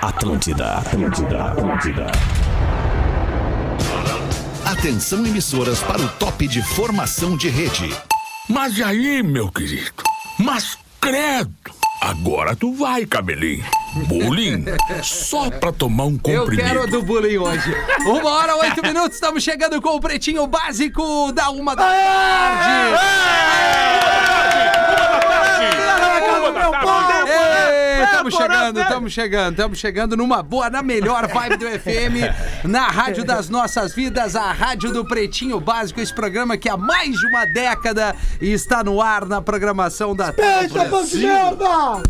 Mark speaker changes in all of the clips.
Speaker 1: Atlântida, Atlântida, Atlântida.
Speaker 2: Atenção emissoras para o top de formação de rede.
Speaker 3: Mas e aí, meu querido? Mas credo! Agora tu vai, cabelinho. Bullying? Só pra tomar um
Speaker 4: Eu
Speaker 3: comprimido.
Speaker 4: quero a do bullying hoje. Uma hora, oito minutos, estamos chegando com o pretinho básico da uma da Estamos chegando, estamos chegando, estamos chegando numa boa, na melhor vibe do FM, na rádio das nossas vidas, a rádio do Pretinho Básico, esse programa que há mais de uma década está no ar na programação da
Speaker 5: Eita, pão de merda!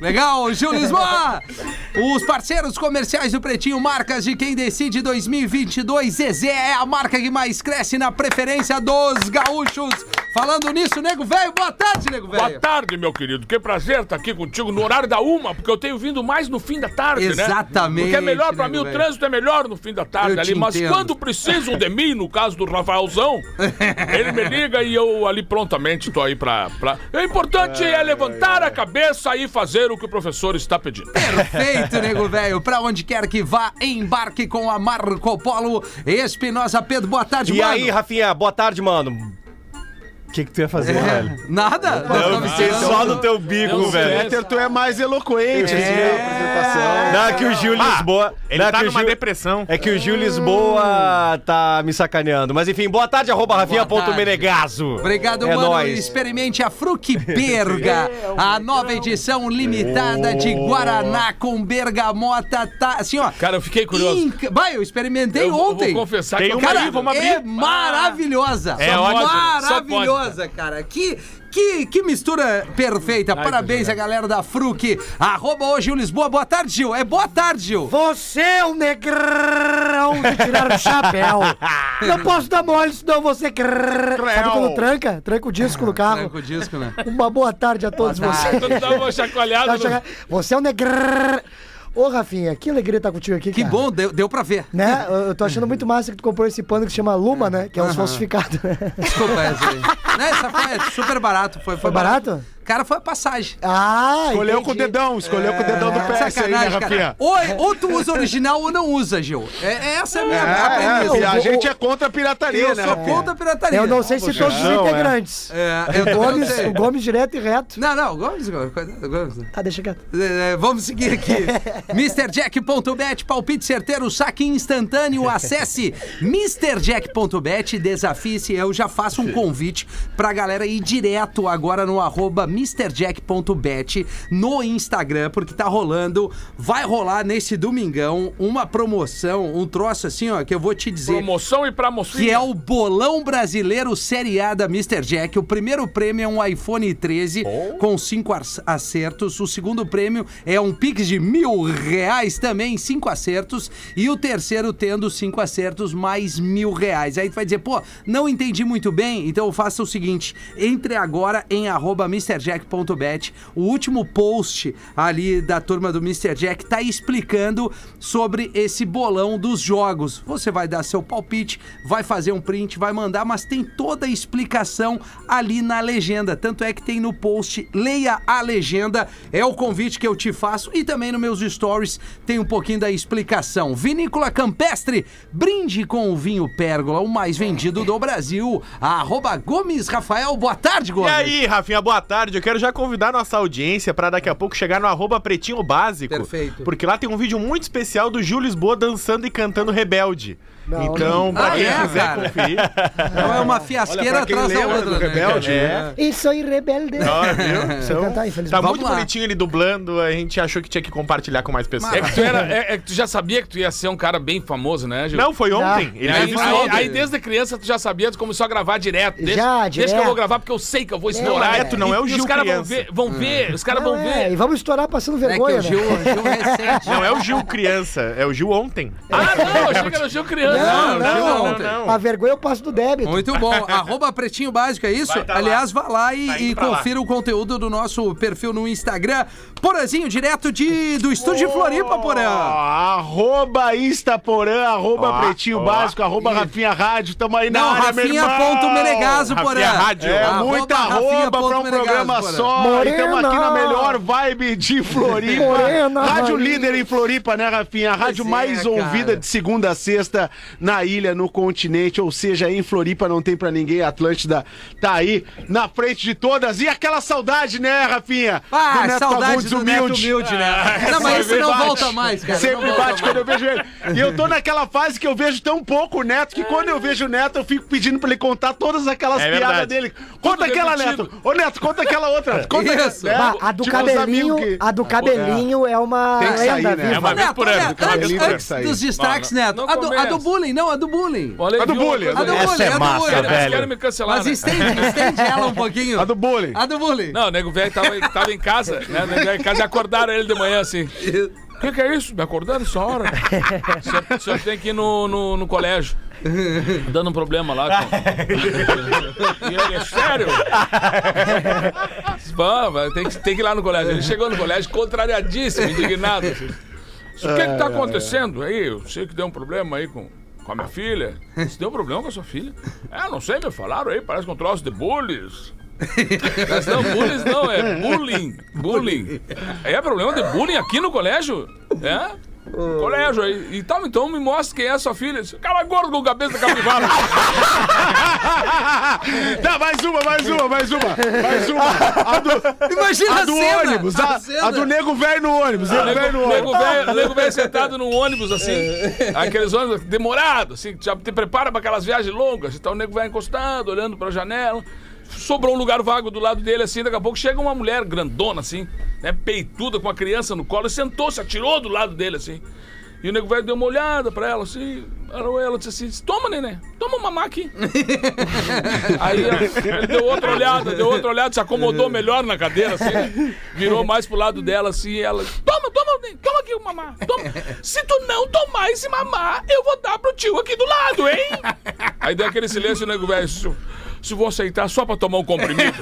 Speaker 4: Legal, Gil Lisboa! Os parceiros comerciais do Pretinho, marcas de quem decide 2022. Zezé é a marca que mais cresce na preferência dos gaúchos. Falando nisso, nego velho, boa tarde, nego
Speaker 3: Boa
Speaker 4: velho.
Speaker 3: tarde, meu querido. Que prazer estar aqui contigo no horário da uma, porque eu tenho vindo mais no fim da tarde, né?
Speaker 4: Exatamente,
Speaker 3: Porque é melhor pra mim,
Speaker 4: nego
Speaker 3: o trânsito é melhor no fim da tarde
Speaker 4: Eu
Speaker 3: ali.
Speaker 4: te
Speaker 3: Mas
Speaker 4: entendo.
Speaker 3: quando precisam de mim, no caso do Rafaelzão, ele me liga e eu ali prontamente tô aí pra. pra... O importante é levantar a cabeça e fazer o que o professor está pedindo.
Speaker 4: Perfeito, nego velho. Pra onde quer que vá, embarque com a Marco Polo. Espinosa Pedro, boa tarde,
Speaker 6: E
Speaker 4: mano.
Speaker 6: aí, Rafinha, boa tarde, mano. O que, que tu ia fazer, velho?
Speaker 4: Nada?
Speaker 6: Eu fiquei só no teu bico,
Speaker 3: Não,
Speaker 6: velho.
Speaker 3: Peter,
Speaker 7: tu é mais eloquente assim, na apresentação.
Speaker 6: Não, é que o Gil Lisboa.
Speaker 8: Ele
Speaker 6: não, é
Speaker 8: tá
Speaker 6: que o
Speaker 8: numa
Speaker 6: Gil-
Speaker 8: depressão.
Speaker 6: É que o Gil Lisboa tá me sacaneando. Mas enfim, boa tarde, arroba rafinha.menegaso.
Speaker 4: Obrigado,
Speaker 6: é
Speaker 4: mano.
Speaker 6: nóis.
Speaker 4: Experimente a Fruc Berga, a nova edição limitada de Guaraná com bergamota. Tá, assim, ó.
Speaker 3: Cara, eu fiquei curioso.
Speaker 4: Inca- Vai, eu experimentei
Speaker 3: Eu
Speaker 4: ontem.
Speaker 3: vou confessar
Speaker 8: Tem
Speaker 3: que eu
Speaker 4: Cara,
Speaker 8: aí, vamos abrir.
Speaker 4: é maravilhosa.
Speaker 8: É ótimo,
Speaker 3: só
Speaker 4: Maravilhosa, cara. Que, que, que mistura perfeita. Parabéns a galera da Fruc. Arroba hoje o Lisboa. Boa tarde, Gil. É boa tarde, Gil.
Speaker 5: Você é um negrão de tirar o chapéu. Não posso dar mole, senão você... Sabe quando tranca? Tranca o disco no carro.
Speaker 4: Tranca o disco, né?
Speaker 5: Uma boa tarde a todos vocês. Você é um negrão. Ô, Rafinha, que alegria estar contigo aqui,
Speaker 4: Que
Speaker 5: cara.
Speaker 4: bom, deu, deu pra ver.
Speaker 5: Né? Eu eu tô achando muito massa que tu comprou esse pano que se chama Luma, né? Que é os falsificados.
Speaker 4: Desculpa, essa aí. Não, essa foi super barato. Foi, foi,
Speaker 5: Foi barato?
Speaker 4: Cara, foi a passagem.
Speaker 5: Ah,
Speaker 7: Escolheu com o
Speaker 5: entendi.
Speaker 7: dedão, escolheu com o dedão do pé esse aí, né,
Speaker 4: Sacanagem,
Speaker 7: Rafinha?
Speaker 4: cara. Ou, ou tu usa original ou não usa, Gil. É, é essa é a minha a
Speaker 7: É,
Speaker 4: premissa.
Speaker 7: é, a
Speaker 5: o-
Speaker 7: gente é contra a pirataria,
Speaker 4: Eu
Speaker 7: né?
Speaker 4: sou
Speaker 7: Rafinha?
Speaker 4: contra a pirataria.
Speaker 5: Eu não sei se todos os
Speaker 7: é.
Speaker 5: integrantes.
Speaker 4: É, eu
Speaker 5: O Gomes, o Gomes direto e reto.
Speaker 4: Não, não, Gomes, Gomes, Gomes.
Speaker 5: Ah, deixa quieto.
Speaker 4: É, vamos seguir aqui. MrJack.bet, palpite certeiro, saque instantâneo. Acesse MrJack.bet, desafie-se. Eu já faço um convite pra galera ir direto agora no arroba MrJack.bet no Instagram, porque tá rolando, vai rolar nesse domingão uma promoção, um troço assim, ó, que eu vou te dizer.
Speaker 3: Promoção e pra mocinha.
Speaker 4: Que é o Bolão Brasileiro Série A da Mr. Jack. O primeiro prêmio é um iPhone 13 com cinco acertos. O segundo prêmio é um Pix de mil reais também, cinco acertos. E o terceiro tendo cinco acertos mais mil reais. Aí tu vai dizer, pô, não entendi muito bem. Então faça o seguinte: entre agora em arroba MrJack.bet. O último post ali da turma do Mr. Jack tá explicando sobre esse bolão dos jogos. Você vai dar seu palpite, vai fazer um print, vai mandar, mas tem toda a explicação ali na legenda. Tanto é que tem no post, leia a legenda, é o convite que eu te faço. E também nos meus stories tem um pouquinho da explicação. Vinícola Campestre, brinde com o vinho Pérgola, o mais vendido do Brasil. Arroba Gomes Rafael, boa tarde,
Speaker 8: E
Speaker 4: Gomes.
Speaker 8: aí, Rafinha, boa tarde. Eu quero já convidar nossa audiência pra daqui a pouco chegar no arroba Pretinho Básico.
Speaker 4: Perfeito.
Speaker 8: Porque lá tem um vídeo muito especial do Gil Lisboa dançando e cantando Rebelde.
Speaker 5: Não,
Speaker 8: então, pra
Speaker 4: Ah,
Speaker 8: quem
Speaker 4: é,
Speaker 8: quiser
Speaker 4: cara?
Speaker 8: conferir.
Speaker 4: Não é uma fiasqueira
Speaker 7: quem
Speaker 4: atrás da outra,
Speaker 7: do
Speaker 4: né?
Speaker 7: Rebelde,
Speaker 8: É.
Speaker 5: E sou rebelde.
Speaker 8: Ó, viu? Então,
Speaker 5: cantar,
Speaker 8: Tá.
Speaker 4: Vamos
Speaker 8: muito
Speaker 4: lá.
Speaker 8: bonitinho ele dublando, a gente achou que tinha que compartilhar com mais pessoas.
Speaker 3: É que, tu era, é, é que tu já sabia que tu ia ser um cara bem famoso, né, Gil?
Speaker 8: Não, foi ontem.
Speaker 5: Não.
Speaker 8: Ele
Speaker 3: Aí,
Speaker 8: isso
Speaker 3: aí-
Speaker 8: ontem.
Speaker 3: aí desde criança tu já sabia, tu começou a gravar direto. Desde,
Speaker 5: Já,
Speaker 3: Desde que eu
Speaker 5: direto.
Speaker 3: vou gravar, porque eu sei que eu vou explorar.
Speaker 5: É,
Speaker 8: tu não é o
Speaker 3: E
Speaker 8: Gil
Speaker 3: Os caras vão ver, vão ver, os caras
Speaker 5: Não,
Speaker 3: vão
Speaker 5: é,
Speaker 3: ver.
Speaker 5: e vamos estourar passando
Speaker 4: É que
Speaker 5: vergonha,
Speaker 4: o Gil,
Speaker 5: né?
Speaker 4: o Gil recente.
Speaker 8: Não é o Gil criança, é o Gil ontem.
Speaker 3: Ah, não, eu achei que era o Gil criança.
Speaker 5: Não, não,
Speaker 3: não,
Speaker 5: não. A vergonha eu passo do débito.
Speaker 4: Muito bom. Arroba Pretinho Básico, é isso?
Speaker 8: Tá
Speaker 4: Aliás, vá lá e,
Speaker 8: Tá
Speaker 4: e
Speaker 8: pra lá.
Speaker 4: confira o conteúdo do nosso perfil no Instagram. Porazinho, direto de, do estúdio de Floripa, Porã.
Speaker 7: Arroba Instaporã, arroba
Speaker 8: Ó,
Speaker 7: Pretinho
Speaker 8: ó.
Speaker 7: Básico, arroba Rafinha Rádio, tamo aí na
Speaker 4: Não,
Speaker 7: área, meu irmão.
Speaker 4: Rafinha.menegaso, Porã.
Speaker 8: Rafinha Rádio.
Speaker 7: É,
Speaker 4: Arroba
Speaker 7: muita
Speaker 4: Rafinha
Speaker 7: arroba
Speaker 4: ponto
Speaker 7: pra um
Speaker 4: Menegaso,
Speaker 7: programa
Speaker 4: Porã.
Speaker 7: só.
Speaker 5: Morena.
Speaker 7: Estamos aqui na melhor vibe de Floripa.
Speaker 5: Morena,
Speaker 7: Rádio
Speaker 5: rainha.
Speaker 7: líder em Floripa, né, Rafinha? A rádio
Speaker 4: é,
Speaker 7: mais
Speaker 4: cara.
Speaker 7: ouvida de segunda a sexta na ilha, no continente. Ou seja, em Floripa não tem pra ninguém. A Atlântida tá aí na frente de todas. E aquela saudade, né, Rafinha?
Speaker 4: Ah,
Speaker 7: Neto
Speaker 4: saudade
Speaker 7: Fagundes
Speaker 4: do Neto Humilde, né? não, mas esse não
Speaker 7: bate.
Speaker 4: volta mais, cara.
Speaker 7: Sempre bate quando eu vejo ele. E eu tô naquela fase que eu vejo tão pouco o Neto que quando eu vejo o Neto eu fico pedindo pra ele contar todas aquelas
Speaker 8: É
Speaker 7: piadas dele. Conta aquela,
Speaker 3: repetido.
Speaker 7: Neto. Ô, Neto, conta aquela outra. Conta
Speaker 4: Isso.
Speaker 7: né?
Speaker 5: Bah, a do
Speaker 7: Tipo,
Speaker 5: cabelinho,
Speaker 7: que-
Speaker 5: a do cabelinho é uma
Speaker 7: Tem que sair,
Speaker 5: lenda
Speaker 7: né?
Speaker 8: É uma vez
Speaker 4: Neto,
Speaker 8: por ano.
Speaker 4: antes,
Speaker 7: que
Speaker 4: dos destaques, Neto, a, do, do. Bullying, não, a do bullying.
Speaker 3: Olha,
Speaker 7: A do bullying,
Speaker 4: A do bullying,
Speaker 6: é
Speaker 4: a do
Speaker 6: massa,
Speaker 4: bullying.
Speaker 3: Eles
Speaker 6: velho.
Speaker 3: querem me cancelar,
Speaker 4: Mas
Speaker 3: né?
Speaker 4: estende, estende ela um pouquinho.
Speaker 7: A do bullying.
Speaker 4: A do bullying.
Speaker 3: Não, o nego velho tava, tava em casa, né? O nego velho em casa e acordaram ele de manhã assim. O que, que é isso? Me acordaram essa hora? O senhor, o senhor tem que ir no, no, no colégio. Dando um problema lá. Com... E ele, é sério? Vai, tem, que, tem que ir lá no colégio. Ele chegou no colégio contrariadíssimo, indignado. O que que tá acontecendo aí? Eu sei que deu um problema aí com, com a minha filha. Você deu um problema com a sua filha? É, não sei, me falaram aí, parece que um troço de bullies. Mas não, bullies não, é bullying. Bullying. É problema de bullying aqui no colégio? É? Colégio aí. E tal, então me mostra quem é a sua filha. Esse Cara gordo com cabeça de capivara.
Speaker 7: Tá, mais uma, mais uma, mais uma. Mais uma. A do,
Speaker 4: Imagina
Speaker 7: a
Speaker 4: a
Speaker 7: do
Speaker 4: cena,
Speaker 7: ônibus.
Speaker 4: a
Speaker 7: A, do nego velho no ônibus. Nego velho no
Speaker 3: Nego
Speaker 7: ônibus.
Speaker 3: velho nego velho sentado num ônibus assim, aqueles ônibus demorados, assim, já te prepara para aquelas viagens longas. Então o nego vai encostado, olhando pra janela. Sobrou um lugar vago do lado dele, assim, daqui a pouco chega uma mulher grandona, assim, né, peituda, com a criança no colo, e sentou-se, atirou do lado dele, assim. E o nego velho deu uma olhada pra ela, assim, ela, ela disse assim, toma, neném, toma mamá aqui. Aí ele deu outra olhada, deu outra olhada, se acomodou melhor na cadeira, assim, virou mais pro lado dela, assim, e ela, toma, toma, neném, toma aqui o mamá, toma. Se tu não tomar esse mamá, eu vou dar pro tio aqui do lado, hein? Aí deu aquele silêncio, o nego velho, se, vou aceitar só pra tomar um comprimido.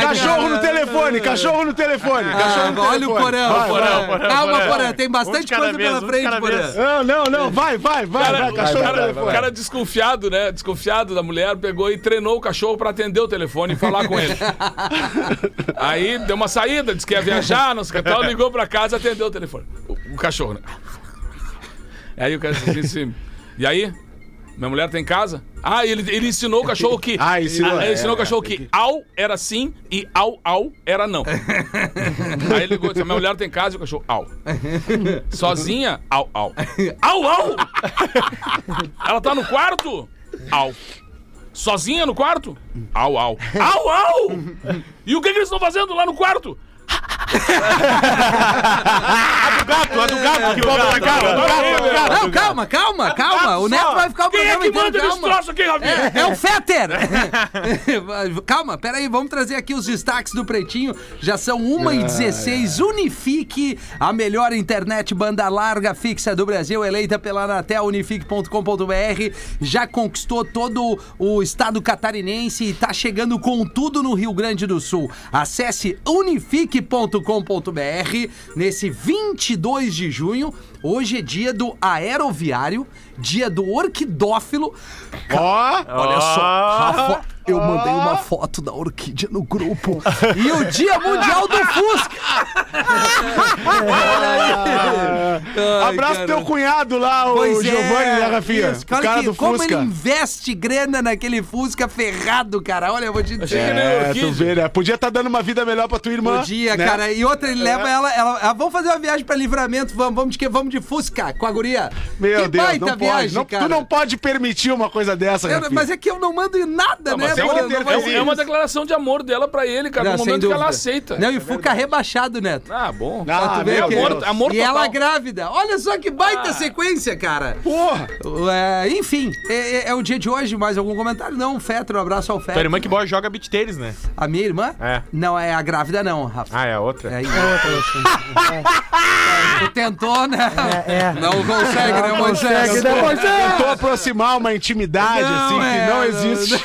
Speaker 7: Cachorro no telefone, cachorro no telefone. Cachorro
Speaker 4: Ah,
Speaker 7: no
Speaker 4: olha o
Speaker 7: telefone.
Speaker 4: porão.
Speaker 7: Vai,
Speaker 8: Porã,
Speaker 7: vai.
Speaker 8: porã,
Speaker 4: Calma,
Speaker 8: porã.
Speaker 4: Porã, tem bastante coisa
Speaker 8: vez,
Speaker 4: pela
Speaker 8: um
Speaker 4: frente,
Speaker 8: cada
Speaker 4: Porã.
Speaker 8: vez.
Speaker 7: Não, não, não. Vai, vai, vai.
Speaker 3: Cara,
Speaker 7: vai,
Speaker 3: o
Speaker 7: cachorro no
Speaker 3: cara,
Speaker 7: telefone.
Speaker 3: o cara desconfiado, né? Desconfiado da mulher, pegou e treinou o cachorro pra atender o telefone e falar com ele. Aí deu uma saída, disse que ia viajar, não sei o que tal, ligou pra casa e atendeu o telefone. O, o cachorro, né? Aí o cara disse assim: E aí? Minha mulher tá em casa? Ah, ele, ele ensinou o cachorro que.
Speaker 7: Ah, ensinou,
Speaker 3: Ele
Speaker 7: é,
Speaker 3: ensinou o
Speaker 7: é,
Speaker 3: cachorro que au era sim e au au era não. Aí ele ligou e disse: Minha mulher tá em casa e o cachorro au. Sozinha? Au au. Au au! Ela tá no quarto? Au. Sozinha no quarto? Au, au. Au, au! E o que, que eles estão fazendo lá no quarto?
Speaker 8: Gato, a do gato que volta pra do gato, do gato.
Speaker 4: Não, calma, calma, calma. O Neto vai ficar o
Speaker 3: Quem é que
Speaker 4: inteiro,
Speaker 3: manda nesse
Speaker 4: calma.
Speaker 3: troço aqui, Rafinha?
Speaker 4: É, é o Fetter! Calma, peraí, vamos trazer aqui os destaques do Pretinho. Já são 1h16. Unifique, a melhor internet banda larga fixa do Brasil, eleita pela Anatel, unifique.com.br. Já conquistou todo o estado catarinense e tá chegando com tudo no Rio Grande do Sul. Acesse unifique.com.br nesse 22 de junho. Hoje é dia do aeroviário, dia do orquidófilo.
Speaker 7: Ó,
Speaker 4: Olha só, Rafa, eu mandei uma foto da orquídea no grupo. E o Dia Mundial do Fusca! Ai,
Speaker 7: abraço
Speaker 4: cara.
Speaker 7: teu cunhado lá, o
Speaker 4: Pois é,
Speaker 7: Giovanni, né, Rafinha?
Speaker 4: isso.
Speaker 7: O
Speaker 4: Olha
Speaker 7: cara
Speaker 4: que-
Speaker 7: do
Speaker 4: como
Speaker 7: Fusca.
Speaker 4: ele investe grana naquele Fusca ferrado, cara. Olha, eu vou te
Speaker 3: Achei
Speaker 4: dizer.
Speaker 3: que
Speaker 7: É, tu vê, né? Podia estar dando uma vida melhor pra tua irmã.
Speaker 4: Podia,
Speaker 7: né?
Speaker 4: cara. E outra, ele leva ela, ela, ela- Vamos fazer uma viagem pra livramento. Vamos, vamos de quê? Vamos de Fusca com a guria.
Speaker 7: Meu
Speaker 4: que
Speaker 7: Deus,
Speaker 4: baita
Speaker 7: não
Speaker 4: viagem,
Speaker 7: pode. Não,
Speaker 4: cara.
Speaker 7: tu não pode permitir uma coisa dessa,
Speaker 4: Eu-
Speaker 7: Rafinha.
Speaker 4: mas é que eu não mando em nada,
Speaker 3: Não,
Speaker 4: né,
Speaker 3: é,
Speaker 4: não
Speaker 3: é, uma- é declaração de amor dela pra ele, cara,
Speaker 4: Não,
Speaker 3: no momento que ela aceita.
Speaker 4: Não, e Fuca rebaixado, Neto.
Speaker 3: Ah, bom.
Speaker 7: Ah, meu
Speaker 3: amor, amor
Speaker 4: e ela grávida. Olha só que baita sequência, cara.
Speaker 7: Porra!
Speaker 4: É, enfim, é, é- é o dia de hoje. Mais algum comentário? Não, Fetter, um abraço ao
Speaker 8: Tua
Speaker 4: Fetter.
Speaker 8: irmã que boa joga beat tênis, né?
Speaker 4: A minha irmã?
Speaker 8: É.
Speaker 4: Não, é a grávida não, Rafa.
Speaker 8: Ah, é a outra?
Speaker 4: É, é, Tu tentou, né?
Speaker 5: É, é.
Speaker 4: Não consegue, né, Moisés?
Speaker 5: Consegue, né, Moisés?
Speaker 7: Tentou aproximar uma intimidade,
Speaker 4: Não,
Speaker 7: assim,
Speaker 4: é,
Speaker 7: que não
Speaker 4: não,
Speaker 7: existe.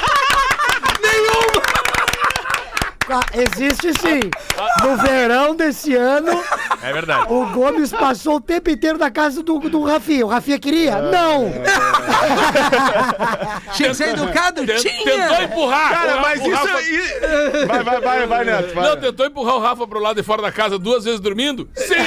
Speaker 5: Ah, Existe sim. No verão desse ano,
Speaker 8: É verdade.
Speaker 5: o Gomes passou o tempo inteiro na casa do, do Rafinha. O Rafinha queria? Não!
Speaker 4: Tinha que ser educado?
Speaker 3: Tent-
Speaker 4: Tinha!
Speaker 3: Tentou empurrar.
Speaker 7: Cara,
Speaker 3: o,
Speaker 7: mas
Speaker 3: o
Speaker 7: isso
Speaker 3: Rafa...
Speaker 7: aí. Vai, vai, vai, vai, Neto. vai.
Speaker 3: Não, tentou empurrar o Rafa pro lado de fora da casa duas vezes dormindo? Sim!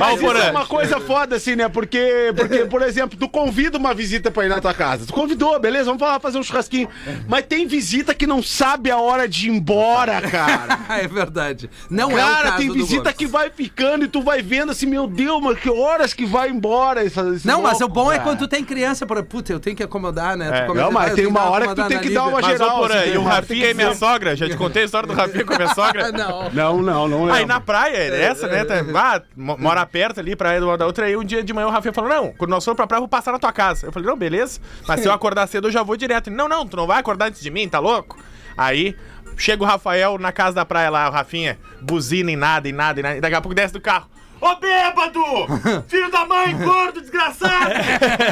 Speaker 7: Mas isso
Speaker 8: Porã.
Speaker 7: é uma coisa foda, assim, né? Porque, porque, por exemplo, tu convida uma visita pra ir na tua casa. Tu convidou, beleza? Vamos falar, fazer um churrasquinho. Mas tem visita que não sabe a hora de ir embora, cara.
Speaker 4: é verdade. Não é o
Speaker 7: Cara,
Speaker 4: caso
Speaker 7: tem visita que vai ficando e tu vai vendo assim, meu Deus, mas que horas que vai embora esse, esse
Speaker 4: Não, mas o
Speaker 7: louco,
Speaker 4: bom é
Speaker 7: cara.
Speaker 4: quando tu tem criança para puta, eu tenho que acomodar, né?
Speaker 8: É.
Speaker 7: Não, mas tem uma hora que tu tem que dar uma
Speaker 8: Mas,
Speaker 7: geral,
Speaker 8: Porã,
Speaker 7: assim,
Speaker 8: e o? Rafinha é minha sogra. Já te contei a história do Rafinha com a minha sogra?
Speaker 4: Não.
Speaker 7: Não, não, não
Speaker 8: Aí na praia, essa, né? Tá, ah, mo- mora perto ali, praia de uma da outra. Aí um dia de manhã o Rafinha falou: Não, quando nós formos pra praia, eu vou passar na tua casa. Eu falei: Não, beleza. Mas se eu acordar cedo, eu já vou direto. Ele, não, não, tu não vai acordar antes de mim, tá louco? Aí chega o Rafael na casa da praia lá, o Rafinha, buzina em nada, em nada, em nada. E daqui a pouco desce do carro. Ô bêbado! Filho da mãe, gordo, desgraçado!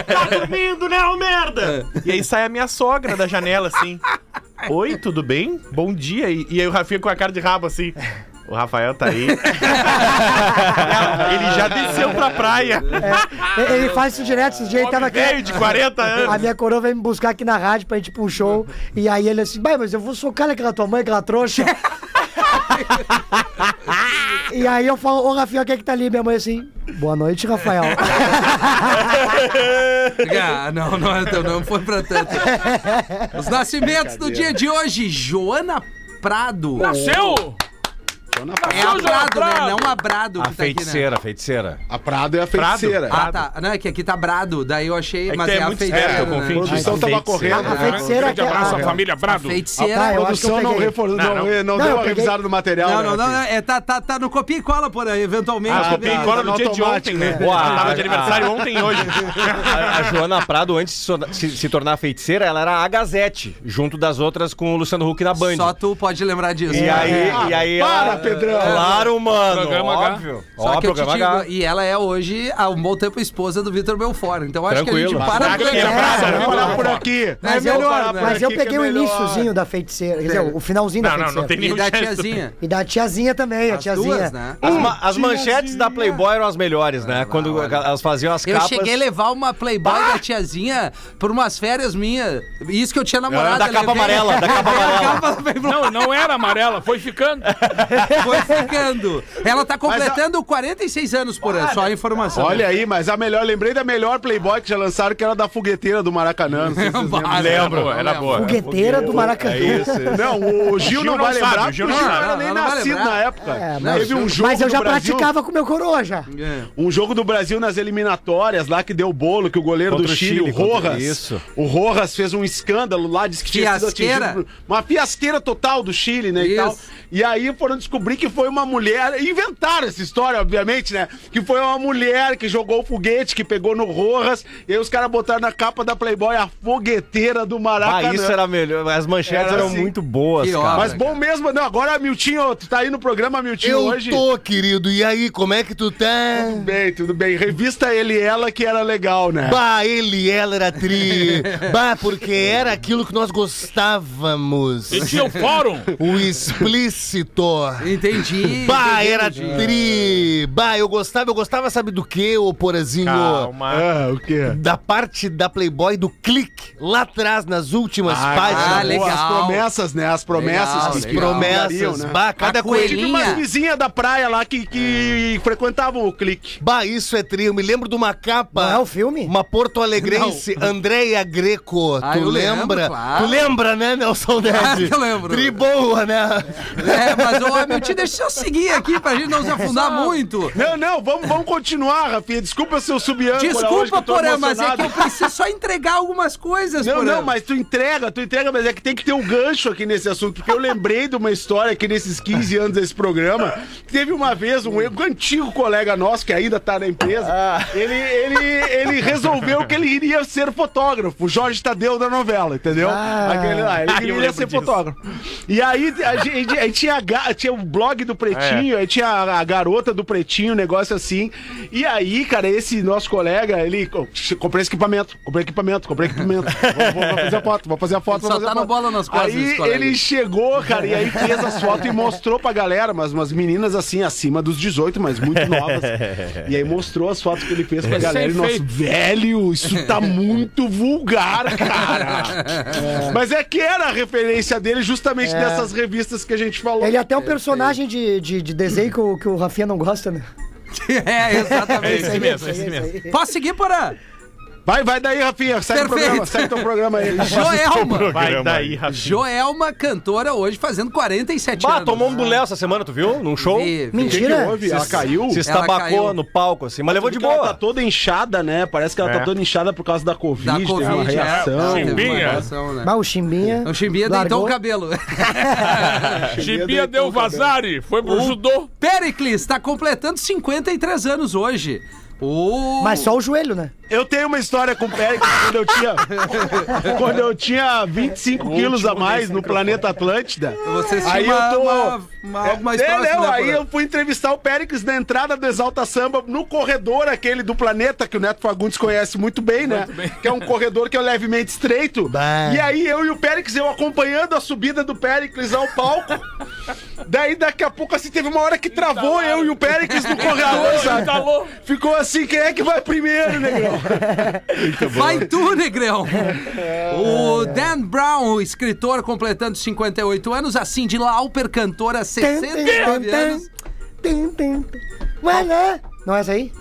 Speaker 8: Tá dormindo, né, ô merda? E aí sai a minha sogra da janela assim. Oi, tudo bem? Bom dia. E, e aí o Rafinha com a cara de rabo assim. O Rafael tá aí. Ele já desceu pra praia.
Speaker 5: Ele- Ele faz isso direto. Esse dia ele tava aqui.
Speaker 8: Velho de 40
Speaker 5: A
Speaker 8: anos.
Speaker 5: minha coroa veio me buscar aqui na rádio pra gente ir pra um show. E aí ele assim, "Bai, mas eu vou socar aquela tua mãe, aquela trouxa. e aí eu falo, ô Rafael, quem é que tá ali? Minha mãe assim, boa noite, Rafael.
Speaker 4: Ah, não, não, não, não foi pra tanto. Os nascimentos do dia de hoje, Joana Prado.
Speaker 3: Nasceu!
Speaker 4: É a
Speaker 3: Nasceu, Joana
Speaker 4: Prado, né?
Speaker 3: Prado.
Speaker 4: Não a Brado que
Speaker 6: A
Speaker 4: tá aqui, né?
Speaker 6: feiticeira, a feiticeira.
Speaker 7: A Prado é a feiticeira.
Speaker 4: Ah, tá. Não, é que aqui tá Brado, daí eu achei,
Speaker 8: que
Speaker 4: mas
Speaker 8: é
Speaker 4: é, a feiticeira, né?
Speaker 7: A produção tava correndo.
Speaker 5: A feiticeira
Speaker 3: Grande
Speaker 5: que-
Speaker 3: abraço
Speaker 5: ah,
Speaker 3: à família
Speaker 4: A
Speaker 3: Brado.
Speaker 4: feiticeira.
Speaker 5: Ah,
Speaker 7: A
Speaker 5: eu acho que
Speaker 7: produção não,
Speaker 5: peguei.
Speaker 7: refor... não,
Speaker 8: Não, não.
Speaker 7: não,
Speaker 5: Não,
Speaker 7: deu uma
Speaker 5: peguei.
Speaker 7: revisada no material.
Speaker 4: Não,
Speaker 7: né,
Speaker 4: não, não, é, tá, tá, tá no copia e cola por aí, eventualmente.
Speaker 8: Ah, copiei e cola no dia de ontem, né?
Speaker 6: né?
Speaker 8: Tava de aniversário ontem e hoje.
Speaker 6: A, a Joana Prado, antes de se, torna- se- se tornar feiticeira, ela era a Gazette, junto das outras com o Luciano Huck na Band.
Speaker 4: Só tu pode lembrar disso.
Speaker 6: E aí,
Speaker 7: Ah,
Speaker 6: e aí
Speaker 7: para, Pedrão.
Speaker 6: Claro, mano.
Speaker 3: Programa H.
Speaker 6: óbvio.
Speaker 4: Só
Speaker 6: Ó,
Speaker 4: que eu te digo,
Speaker 6: H.
Speaker 4: e ela é hoje, há um bom tempo, esposa do Vitor Belfort. Então acho
Speaker 6: Tranquilo.
Speaker 4: que a gente para aqui.
Speaker 5: É,
Speaker 7: parar por aqui.
Speaker 5: Mas,
Speaker 4: É
Speaker 5: eu,
Speaker 4: melhor,
Speaker 5: mas eu peguei
Speaker 7: é
Speaker 5: o
Speaker 7: melhor.
Speaker 5: iníciozinho da feiticeira, quer dizer, o finalzinho da
Speaker 8: Não, não,
Speaker 5: feiticeira.
Speaker 8: não tem
Speaker 4: E da tiazinha.
Speaker 5: E da tiazinha também, a
Speaker 4: As
Speaker 5: tiazinha.
Speaker 4: duas, né?
Speaker 6: As, ma- as manchetes da Playboy eram as melhores, né? Quando elas faziam as
Speaker 4: Eu
Speaker 6: capas.
Speaker 4: cheguei a levar uma Playboy da tiazinha por umas férias minhas. Isso que eu tinha namorado.
Speaker 6: Da
Speaker 4: eu
Speaker 6: capa amarela, da capa
Speaker 4: a
Speaker 6: amarela.
Speaker 4: da.
Speaker 3: Não, não era amarela, foi ficando.
Speaker 4: Foi ficando. Ela tá completando 46 anos por ano, só a informação.
Speaker 7: Olha aí, mas a melhor, lembrei da melhor Playboy que já lançaram, que era da fogueteira do Maracanã. Não sei se vocês lembram.
Speaker 4: Ah,
Speaker 8: Lembro, era boa.
Speaker 5: Fogueteira do Maracanã.
Speaker 7: Não, o Gil,
Speaker 8: Gil
Speaker 7: não
Speaker 8: não
Speaker 7: vai
Speaker 8: sabe,
Speaker 7: lembrar,
Speaker 8: o
Speaker 7: porque
Speaker 8: Gil
Speaker 7: o
Speaker 8: não
Speaker 7: Gil não era nem nascido na época.
Speaker 5: É, mas,
Speaker 7: Teve um jogo
Speaker 5: mas eu já
Speaker 7: Brasil,
Speaker 5: praticava com o meu coroa já.
Speaker 4: É.
Speaker 7: um jogo do Brasil nas eliminatórias lá que deu bolo, que o goleiro
Speaker 6: Contra
Speaker 7: do
Speaker 6: o
Speaker 7: Chile,
Speaker 6: Chile,
Speaker 7: o Rojas,
Speaker 6: isso.
Speaker 7: o Rojas fez um escândalo lá, disse que tinha sido atingido uma fiasqueira total do Chile, né, e
Speaker 4: Isso.
Speaker 7: tal. E aí foram descobrir que foi uma mulher, inventaram essa história, obviamente, né, que foi uma mulher que jogou o foguete, que pegou no Rojas, e aí os caras botaram na capa da Playboy a fogueteira do
Speaker 6: Ah,
Speaker 7: Maracanã.
Speaker 6: isso era melhor. As manchetes
Speaker 7: Era
Speaker 6: eram
Speaker 7: assim.
Speaker 6: muito boas,
Speaker 4: Que
Speaker 6: cara.
Speaker 7: Mas bom mesmo, não, agora, Miltinho, tu tá aí no programa, Miltinho,
Speaker 9: Eu
Speaker 7: hoje...
Speaker 9: tô, querido. E aí, como é que tu tá?
Speaker 7: Tudo bem, tudo bem. Revista ele e ela que era legal, né?
Speaker 9: Bah, ele e ela era tri. Bah, porque era aquilo que nós gostávamos.
Speaker 3: E tinha o fórum.
Speaker 9: O explícito.
Speaker 4: Entendi.
Speaker 9: Bah,
Speaker 4: entendi,
Speaker 9: era
Speaker 4: entendi.
Speaker 9: tri. Bah, eu gostava, eu gostava, sabe do que, ô Porazinho?
Speaker 8: Calma.
Speaker 7: Ah, o quê?
Speaker 9: Da parte da Playboy do clique, lá atrás, nas últimas
Speaker 4: ah,
Speaker 9: páginas.
Speaker 4: legal.
Speaker 7: As promessas, né? As promessas
Speaker 4: Legal,
Speaker 9: As
Speaker 4: legal.
Speaker 9: promessas.
Speaker 7: né?
Speaker 9: Bah, cada
Speaker 4: A
Speaker 9: coisa.
Speaker 7: Tive umas vizinhas da praia lá que, que frequentavam o clique.
Speaker 9: Bah, isso é tri. Eu me lembro de uma capa.
Speaker 5: Não é o filme?
Speaker 9: Uma porto-alegrense, Andréia Greco.
Speaker 4: Ah,
Speaker 9: tu
Speaker 4: eu lembro,
Speaker 9: lembra?
Speaker 4: claro.
Speaker 9: Tu lembra, né, Nelson Ned?
Speaker 4: Claro que eu lembro.
Speaker 9: Tri boa, né?
Speaker 4: É, mas ô, meu Pretinho, deixa eu seguir aqui pra gente não se afundar muito.
Speaker 7: Não, não, vamos, vamos continuar, Rafinha. Desculpa se eu subi
Speaker 4: Desculpa, Porã, mas é que eu preciso só entregar algumas coisas,
Speaker 7: Não, não, mas tu entrega, tu entrega, mas é que tem que ter um gancho aqui nesse assunto, porque eu lembrei de uma história aqui nesses 15 anos desse programa. Teve uma vez um, um antigo colega nosso, que ainda tá na empresa, ele, ele, ele resolveu que ele iria ser fotógrafo, o Jorge Tadeu da novela, entendeu? Aquele lá, ele queria
Speaker 8: lembro
Speaker 7: ser
Speaker 8: disso.
Speaker 7: fotógrafo. E aí a gente, tinha, a ga- tinha o blog do Pretinho, aí tinha a, a garota do Pretinho, um negócio assim. E aí, cara, esse nosso colega, ele. "Oh, comprei esse equipamento, comprei equipamento, comprei equipamento. Vou, vou- fazer a foto, vou fazer a foto,
Speaker 4: Ele
Speaker 7: vou
Speaker 4: só
Speaker 7: fazer
Speaker 4: tá
Speaker 7: a
Speaker 4: no
Speaker 7: foto.
Speaker 4: bola nas costas,
Speaker 7: Aí ele chegou, cara, e aí fez as fotos e mostrou pra galera, mas umas meninas assim, acima dos 18, mas muito novas. E aí mostrou as fotos que ele fez pra galera. E nós,
Speaker 3: Recém-feito.
Speaker 7: velho, isso tá muito vulgar, cara. Mas é que era a referência dele justamente dessas revistas que a gente falou.
Speaker 5: Ele é até um personagem de, de, de desenho que o, que o Rafinha não gosta, né?
Speaker 4: É,
Speaker 8: É
Speaker 4: exatamente.
Speaker 8: esse mesmo, é esse mesmo.
Speaker 4: Posso seguir, Porã?
Speaker 7: Vai, vai daí, Rafinha. Segue o
Speaker 4: Perfeito.
Speaker 7: programa, segue teu programa aí.
Speaker 4: Joelma.
Speaker 8: Vai daí, Rafinha.
Speaker 4: Joelma, cantora, hoje fazendo 47
Speaker 6: Bah,
Speaker 4: anos.
Speaker 6: tomou um bulé essa semana, tu viu? Num show?
Speaker 4: Vi, vi.
Speaker 7: O que, que
Speaker 5: Mentira.
Speaker 7: houve? Ela caiu?
Speaker 6: Se estabacou
Speaker 4: caiu.
Speaker 6: no palco, assim, mas levou de
Speaker 7: Porque Ela tá
Speaker 6: boa.
Speaker 7: toda inchada, né? Parece que ela
Speaker 8: É.
Speaker 7: tá toda inchada por causa da Covid.
Speaker 4: Da
Speaker 7: uma
Speaker 4: Covid, é.
Speaker 7: reação.
Speaker 4: Não, teve uma
Speaker 3: Chimbinha.
Speaker 4: reação, né?
Speaker 5: Bah, o Chimbinha.
Speaker 4: O Chimbinha deitou o cabelo.
Speaker 3: Gibia deu vazare, foi pro judô.
Speaker 4: Pericles tá completando 53 anos hoje. O...
Speaker 5: Mas só o joelho, né?
Speaker 7: Eu tenho uma história com o Péricles quando eu tinha. quando eu tinha 25 quilos a mais no planeta Atlântida.
Speaker 4: Você tinha
Speaker 7: Aí
Speaker 4: uma,
Speaker 7: eu tô.
Speaker 4: uma, uma, algo mais
Speaker 7: é,
Speaker 4: próximo,
Speaker 7: não,
Speaker 4: né,
Speaker 7: aí eu fui entrevistar o Péricles na entrada do Exalta Samba, no corredor aquele do planeta, que o Neto Fagundes conhece muito bem, né? Que é um corredor que é levemente estreito.
Speaker 9: Bah.
Speaker 7: E aí eu e o Péricles, eu acompanhando a subida do Péricles ao palco. Daí daqui a pouco, assim, teve uma hora que travou eu e o Péricles no corredor, sabe?
Speaker 3: Entalou.
Speaker 7: Ficou assim, quem é que vai primeiro, negão?
Speaker 4: Vai tu, Negrão! o Dan Brown, o escritor, completando 58 anos. A Cindy Lauper, cantora, 69 anos.
Speaker 5: Não é essa aí?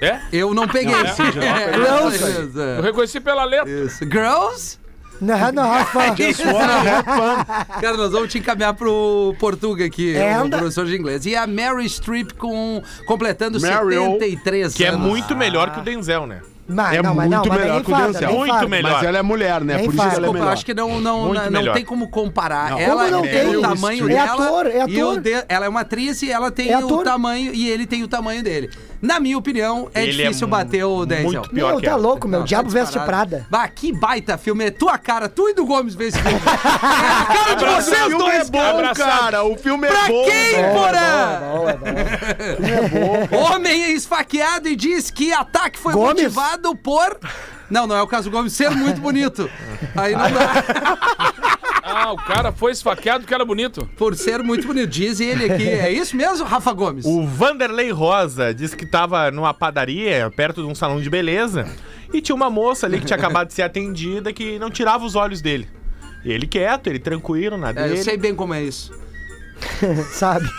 Speaker 3: É?
Speaker 4: Eu não peguei.
Speaker 3: Não, é.
Speaker 5: Girls.
Speaker 3: Eu reconheci pela letra.
Speaker 4: Isso. Girls?
Speaker 5: Não, não, Rafa.
Speaker 4: Cara, nós vamos te encaminhar pro Portuga aqui,
Speaker 5: É,
Speaker 4: o
Speaker 5: anda.
Speaker 4: professor de inglês. E a Mary Streep com, completando
Speaker 7: Meryl.
Speaker 4: 73
Speaker 8: Que é
Speaker 4: anos.
Speaker 8: muito melhor que o Denzel, né?
Speaker 5: Mas,
Speaker 7: É
Speaker 5: não, mas não,
Speaker 7: muito
Speaker 5: mas
Speaker 7: melhor que o Denzel.
Speaker 8: Muito melhor.
Speaker 7: Mas ela é mulher, né?
Speaker 5: Nem
Speaker 7: Por isso que ela é
Speaker 4: Desculpa, acho que não, não, não, não tem como comparar.
Speaker 7: Não.
Speaker 4: Ela
Speaker 5: Como não
Speaker 4: tem
Speaker 5: tem?
Speaker 4: o tamanho
Speaker 5: É
Speaker 4: dela.
Speaker 5: ator, é
Speaker 4: E o
Speaker 5: ator.
Speaker 4: de- ela é uma atriz e ela tem
Speaker 5: É
Speaker 4: o
Speaker 5: ator.
Speaker 4: tamanho e ele tem o tamanho dele. Na minha opinião, é
Speaker 8: Ele é
Speaker 4: difícil bater o Denzel.
Speaker 8: muito pior
Speaker 5: Meu,
Speaker 8: que
Speaker 5: tá
Speaker 8: ela.
Speaker 5: louco, meu.
Speaker 4: Não,
Speaker 5: Diabo
Speaker 4: tá
Speaker 5: Veste
Speaker 4: disparado.
Speaker 5: Prada.
Speaker 4: Bah, que baita filme. É tua cara. Tu e do Gomes vê esse filme. é a cara de
Speaker 7: Mas o
Speaker 4: vocês
Speaker 7: filme
Speaker 4: dois,
Speaker 7: é bom,
Speaker 4: cara.
Speaker 7: cara. O filme é
Speaker 4: Pra
Speaker 7: bom.
Speaker 4: quem. Porã? Homem é esfaqueado e diz que ataque foi
Speaker 5: Gomes?
Speaker 4: motivado por... Não, não é o caso do Gomes ser muito bonito. Aí não dá.
Speaker 3: Ah, o cara foi esfaqueado porque era bonito.
Speaker 4: Por ser muito bonito. Diz ele aqui. É isso mesmo, Rafa Gomes?
Speaker 8: O Vanderlei Rosa disse que tava numa padaria, perto de um salão de beleza, e tinha uma moça ali que tinha acabado de ser atendida que não tirava os olhos dele. Ele quieto, ele tranquilo na
Speaker 4: É, eu sei bem como é isso.
Speaker 5: Sabe?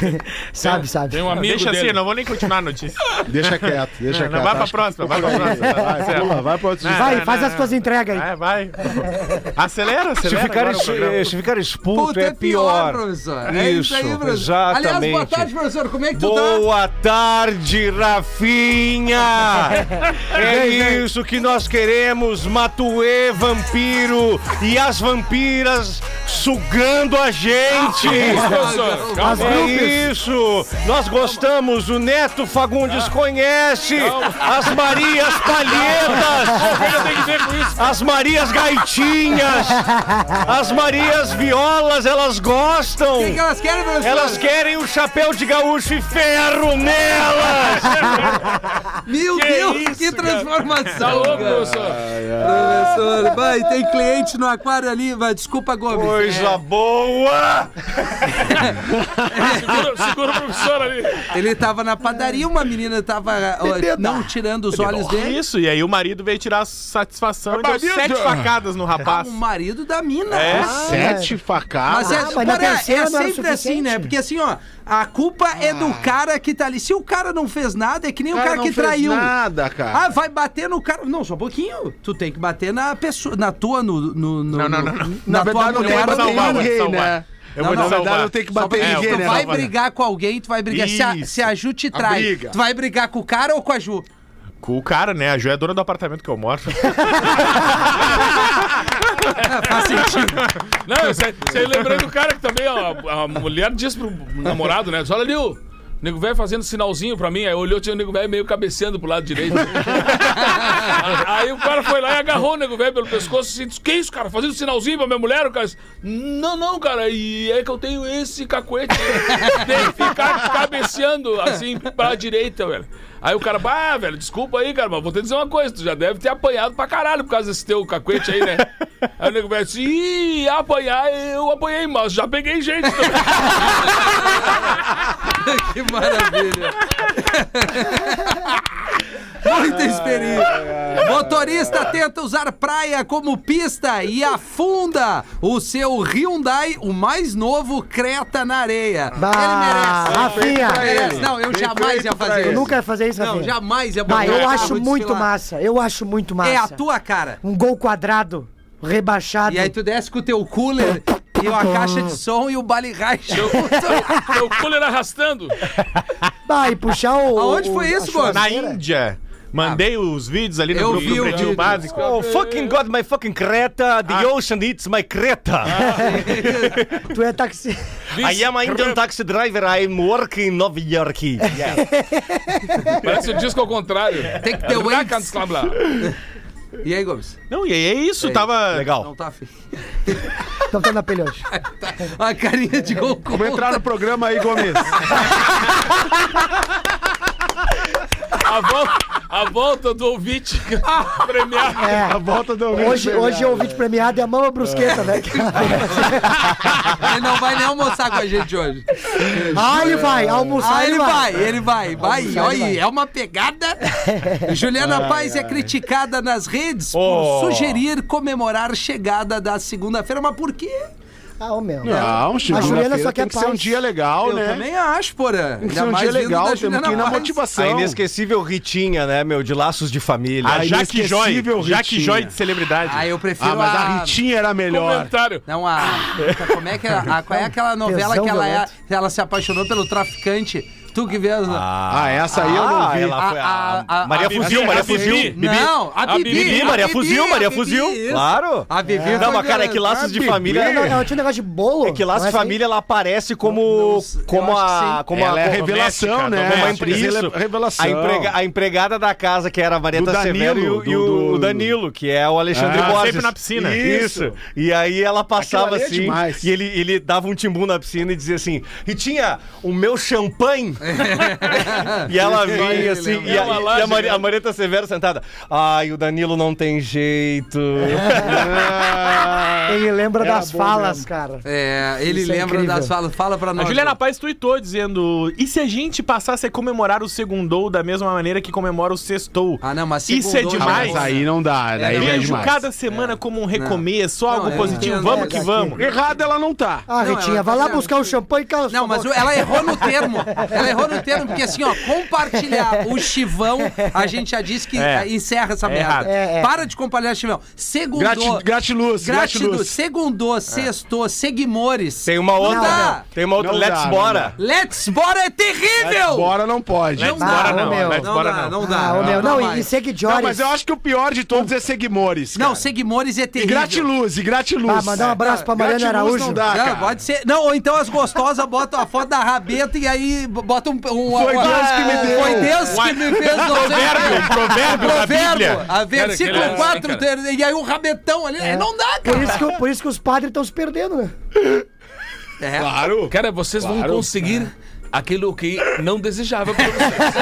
Speaker 5: sabe, sabe.
Speaker 3: Tem um amigo
Speaker 8: Deixa
Speaker 3: dele.
Speaker 8: assim, não vou nem continuar a notícia.
Speaker 7: Deixa quieto, deixa
Speaker 8: Não,
Speaker 7: quieto.
Speaker 8: vai pra próxima, vai pra próxima.
Speaker 7: Vai, pula, vai pra outro
Speaker 8: Não,
Speaker 5: Vai,
Speaker 8: não,
Speaker 5: faz
Speaker 8: não,
Speaker 5: as tuas entregas aí.
Speaker 8: Vai, vai. Acelera,
Speaker 6: Se
Speaker 8: acelera.
Speaker 6: ficar,
Speaker 8: agora o
Speaker 6: es- se ficar expulso
Speaker 4: Puta,
Speaker 6: é pior.
Speaker 4: professor. É isso aí, professor.
Speaker 6: exatamente.
Speaker 4: Aliás, boa tarde, professor. Como é que tu tá?
Speaker 6: Boa tarde, Rafinha! É isso que nós queremos, Matuê vampiro e as vampiras sugando a gente!
Speaker 3: Professor, calma.
Speaker 6: É isso! Nós gostamos, o Neto Fagundes conhece as Marias Palhetas! As Marias Gaitinhas! As Marias Violas, elas gostam!
Speaker 4: O que, que elas querem, professor?
Speaker 6: Elas querem o chapéu de gaúcho e ferro nelas!
Speaker 4: Meu
Speaker 3: Que
Speaker 4: Deus,
Speaker 3: isso,
Speaker 4: que transformação.
Speaker 3: Tá louco,
Speaker 4: cara.
Speaker 3: professor?
Speaker 4: Professor, vai, tem cliente no aquário ali, vai, desculpa, Gomes.
Speaker 6: Coisa boa!
Speaker 3: Segura, segura o professor ali.
Speaker 4: É, ele tava na padaria, uma menina tava ó, não tirando os olhos dele.
Speaker 8: Isso, e aí o marido veio tirar satisfação e deu sete facadas no rapaz.
Speaker 4: O marido da mina.
Speaker 8: É,
Speaker 7: Sete facadas.
Speaker 4: Mas é,
Speaker 5: Ah, mas
Speaker 4: é
Speaker 5: não
Speaker 4: sempre assim, né? Porque assim, ó, a culpa é do cara que tá ali. Se o cara não fez nada, é que nem o cara,
Speaker 7: não
Speaker 4: que
Speaker 7: fez
Speaker 4: traiu.
Speaker 7: nada, cara.
Speaker 4: Ah, vai bater no cara. Não, só um pouquinho. Tu tem que bater na pessoa, na tua, no. no, no
Speaker 8: Não, não, não, não.
Speaker 4: Na,
Speaker 7: Na
Speaker 4: tua
Speaker 7: verdade, não tem
Speaker 4: mulher,
Speaker 7: que
Speaker 4: no
Speaker 7: bater em
Speaker 8: salvar,
Speaker 4: teu-
Speaker 7: ninguém,
Speaker 8: salvar.
Speaker 7: né?
Speaker 8: Eu
Speaker 4: Não,
Speaker 8: vou
Speaker 4: não,
Speaker 7: Na verdade,
Speaker 8: salvar.
Speaker 7: eu tenho que bater
Speaker 4: pra-
Speaker 7: em
Speaker 8: É,
Speaker 7: ninguém,
Speaker 4: tu
Speaker 7: né?
Speaker 4: vai brigar com alguém, tu vai brigar. Se a, se a Ju te trai, tu vai brigar com o cara ou com a Ju?
Speaker 8: Com o cara, né? A Ju é dona do apartamento que eu moro.
Speaker 4: Faz sentido.
Speaker 3: Não, eu sei, sei, lembrei do cara que também, ó, a mulher disse pro namorado, né? Diz, olha ali, o nego velho fazendo sinalzinho pra mim. Aí olhou, tinha o nego velho meio cabeceando pro lado direito. aí o cara foi lá e agarrou o nego velho pelo pescoço assim, disse, que isso, cara? Fazendo sinalzinho pra minha mulher? O cara disse, não, não, cara, e é que eu tenho esse cacuete. Tem que ficar cabeceando assim pra direita, velho. Aí o cara, bah, velho, desculpa aí, cara, mas vou te dizer uma coisa, tu já deve ter apanhado pra caralho por causa desse teu cacuete aí, né? Aí o nego velho disse, ih, apanhar, eu apanhei, mas já peguei gente também.
Speaker 4: que maravilha. Muita experiência. Motorista tenta usar praia como pista e afunda o seu Hyundai, o mais novo, Creta na areia.
Speaker 5: Bah,
Speaker 4: ele merece.
Speaker 5: Rafinha.
Speaker 4: Merece. Não, eu jamais ia fazer
Speaker 5: Eu
Speaker 4: isso.
Speaker 5: nunca ia fazer isso,
Speaker 4: Não,
Speaker 5: Rafinha.
Speaker 4: jamais ia
Speaker 5: Bah,
Speaker 4: botar
Speaker 5: eu
Speaker 4: o
Speaker 5: acho muito
Speaker 4: desfilar.
Speaker 5: massa. Eu acho muito massa.
Speaker 4: É a tua cara.
Speaker 5: Um gol quadrado, rebaixado.
Speaker 4: E aí tu desce com o teu cooler e a caixa de som e o bale racha.
Speaker 3: Teu cooler arrastando.
Speaker 5: Bah, e puxar o...
Speaker 4: Aonde
Speaker 5: o-
Speaker 4: foi isso, Gomes?
Speaker 8: Na. Índia. Mandei os vídeos ali no
Speaker 4: Eu
Speaker 8: grupo
Speaker 4: vi
Speaker 8: do
Speaker 4: o
Speaker 8: Pretinho. Básico.
Speaker 6: Oh, fucking God, my fucking Creta. The ocean eats my Creta.
Speaker 5: Tu é taxi...
Speaker 6: I am an Indian taxi driver. I'm working in Nova York.
Speaker 3: Parece o disco ao contrário.
Speaker 4: Tem que ter o Waves. E aí, Gomes?
Speaker 8: Não, e é isso, tava.
Speaker 6: Legal.
Speaker 4: Não tá afim.
Speaker 5: Tô tendo na pele hoje.
Speaker 4: A carinha de gol
Speaker 7: Vamos entrar no programa aí, Gomes.
Speaker 3: A volta, a volta do ouvinte premiado.
Speaker 5: É.
Speaker 7: A volta do
Speaker 5: Hoje, hoje o ouvinte premiado é a mama brusqueta, né?
Speaker 4: Ele não vai nem almoçar com a gente hoje.
Speaker 5: ah, ele vai. Almoçar
Speaker 4: Ah, ele vai, ele vai, vai.
Speaker 5: Almoçar,
Speaker 4: Olha,
Speaker 5: ele vai.
Speaker 4: é uma pegada. Juliana Paz é criticada nas redes
Speaker 6: Oh.
Speaker 4: por sugerir comemorar chegada da segunda-feira. Mas por quê?
Speaker 5: Ah, meu.
Speaker 7: Não,
Speaker 5: A Juliana só quer
Speaker 7: tem que ser um dia legal,
Speaker 4: Eu
Speaker 7: né?
Speaker 4: também acho, porra.
Speaker 7: Tem que ser um dia legal, temos que ir na motivação.
Speaker 6: A inesquecível Ritinha, né, meu? De laços de família.
Speaker 8: A
Speaker 7: A
Speaker 8: Jaque Joy.
Speaker 7: inesquecível
Speaker 8: Jaque. Joy de celebridade.
Speaker 4: Ah, eu prefiro
Speaker 7: Ah, mas a Ritinha era melhor.
Speaker 3: Comentário.
Speaker 4: Não, a. Como é que é? A, qual é aquela novela
Speaker 5: Tesão
Speaker 4: que ela, é, ela se apaixonou pelo traficante? Tu que vês.
Speaker 7: Ah, essa aí eu não
Speaker 6: Ah,
Speaker 7: vi.
Speaker 6: ela foi a,
Speaker 4: A- a- a-
Speaker 6: Maria
Speaker 4: a-
Speaker 6: Fuzil, Maria
Speaker 3: a Bibi.
Speaker 6: Fuzil.
Speaker 4: Não, a Bibi.
Speaker 6: Bibi, Maria Fuzil, Maria Fuzil.
Speaker 4: isso.
Speaker 6: Claro.
Speaker 4: A Bibi
Speaker 6: Não,
Speaker 4: foi
Speaker 6: mas cara, é que laços de família.
Speaker 5: Não, ela tinha um negócio de bolo.
Speaker 6: É que laços
Speaker 5: Não
Speaker 6: de
Speaker 5: é
Speaker 6: família ela aparece como,
Speaker 4: Não, não
Speaker 6: como a. Como
Speaker 7: Ela é
Speaker 6: a,
Speaker 7: revelação, né?
Speaker 6: como a
Speaker 8: doméstica.
Speaker 6: impre- isso.
Speaker 7: Revelação.
Speaker 6: A, emprega- a empregada da casa, que era a Marieta
Speaker 7: Danilo,
Speaker 6: Severo, e o, e Danilo, que é o Alexandre
Speaker 7: Ah,
Speaker 6: Borges.
Speaker 8: sempre na piscina.
Speaker 6: Isso. E aí ela passava
Speaker 7: é
Speaker 6: assim, e ele, ele dava um timbu na piscina e dizia assim, Ritinha, o meu champanhe. E ela vinha assim, e, a, e a,
Speaker 3: né?
Speaker 6: a Marieta Severo sentada, ai, o Danilo não tem jeito.
Speaker 7: Ah,
Speaker 5: Ele lembra
Speaker 7: Era
Speaker 5: das falas,
Speaker 7: mesmo.
Speaker 5: cara.
Speaker 4: É, ele
Speaker 5: Isso é
Speaker 4: lembra
Speaker 5: incrível.
Speaker 4: das falas. Fala pra
Speaker 8: A
Speaker 4: nós.
Speaker 8: Juliana
Speaker 4: Ju.
Speaker 8: Paz tweetou dizendo: e se a gente passasse a comemorar o segundou da mesma maneira que comemora o sextou?
Speaker 4: Ah, não, mas
Speaker 8: Isso é
Speaker 4: segundou
Speaker 7: Ah,
Speaker 8: demais.
Speaker 7: mas aí não dá, daí
Speaker 4: não,
Speaker 7: já é
Speaker 8: Vejo
Speaker 7: demais.
Speaker 8: cada semana como um recomeço, algo
Speaker 4: Não, eu
Speaker 8: positivo. vamos
Speaker 5: é,
Speaker 8: que vamos.
Speaker 7: Errada ela não tá.
Speaker 5: Ah,
Speaker 4: Não,
Speaker 5: Ritinha,
Speaker 4: ela
Speaker 5: vai
Speaker 4: tá
Speaker 5: lá buscar o champanhe e
Speaker 4: Não, mas ela errou no termo. Ela errou no termo, porque assim, ó, compartilhar o chivão, a gente já disse que
Speaker 8: É.
Speaker 4: encerra essa
Speaker 8: É
Speaker 4: merda.
Speaker 5: É, é.
Speaker 4: Para de compartilhar chivão. Segundou.
Speaker 7: Grati- gratiluz,
Speaker 4: Gratiluz. Segundou, sextou, seguimores.
Speaker 6: Tem uma outra,
Speaker 4: dá.
Speaker 6: tem uma outra,
Speaker 7: Não
Speaker 6: let's
Speaker 7: dá, não
Speaker 6: bora.
Speaker 4: Let's Bora é terrível!
Speaker 7: Bora não pode.
Speaker 8: Let's
Speaker 5: dá,
Speaker 8: bora não,
Speaker 5: meu.
Speaker 8: let's
Speaker 4: Não
Speaker 8: bora
Speaker 4: dá,
Speaker 8: não.
Speaker 4: não dá.
Speaker 5: Ah, meu,
Speaker 4: dá
Speaker 5: não, e, e seguidores.
Speaker 7: Não, mas eu acho que o pior de todos é Seguimores.
Speaker 4: Não, seguimores é
Speaker 7: E
Speaker 4: terrível.
Speaker 7: gratiluz, e gratiluz.
Speaker 5: Ah, mandar um abraço pra Mariana
Speaker 7: Gratiluz
Speaker 5: Araújo.
Speaker 7: não dá,
Speaker 4: Não, pode ser. Não, ou então as gostosas botam a foto da rabeta e aí botam um. um
Speaker 7: Foi
Speaker 4: um-
Speaker 7: Deus que me deu.
Speaker 4: Foi Deus que me fez.
Speaker 8: Provérbio, provérbio da
Speaker 4: Provérbio, a versículo
Speaker 3: aquele-
Speaker 4: 4,
Speaker 3: aquele-
Speaker 4: e aí o rabetão ali. Não dá,
Speaker 5: Por
Speaker 4: cara.
Speaker 5: isso, que, por isso que os padres estão se perdendo, né?
Speaker 4: É.
Speaker 7: Claro.
Speaker 3: Cara, vocês vão
Speaker 7: Claro.
Speaker 3: conseguir aquilo que não desejava pra vocês.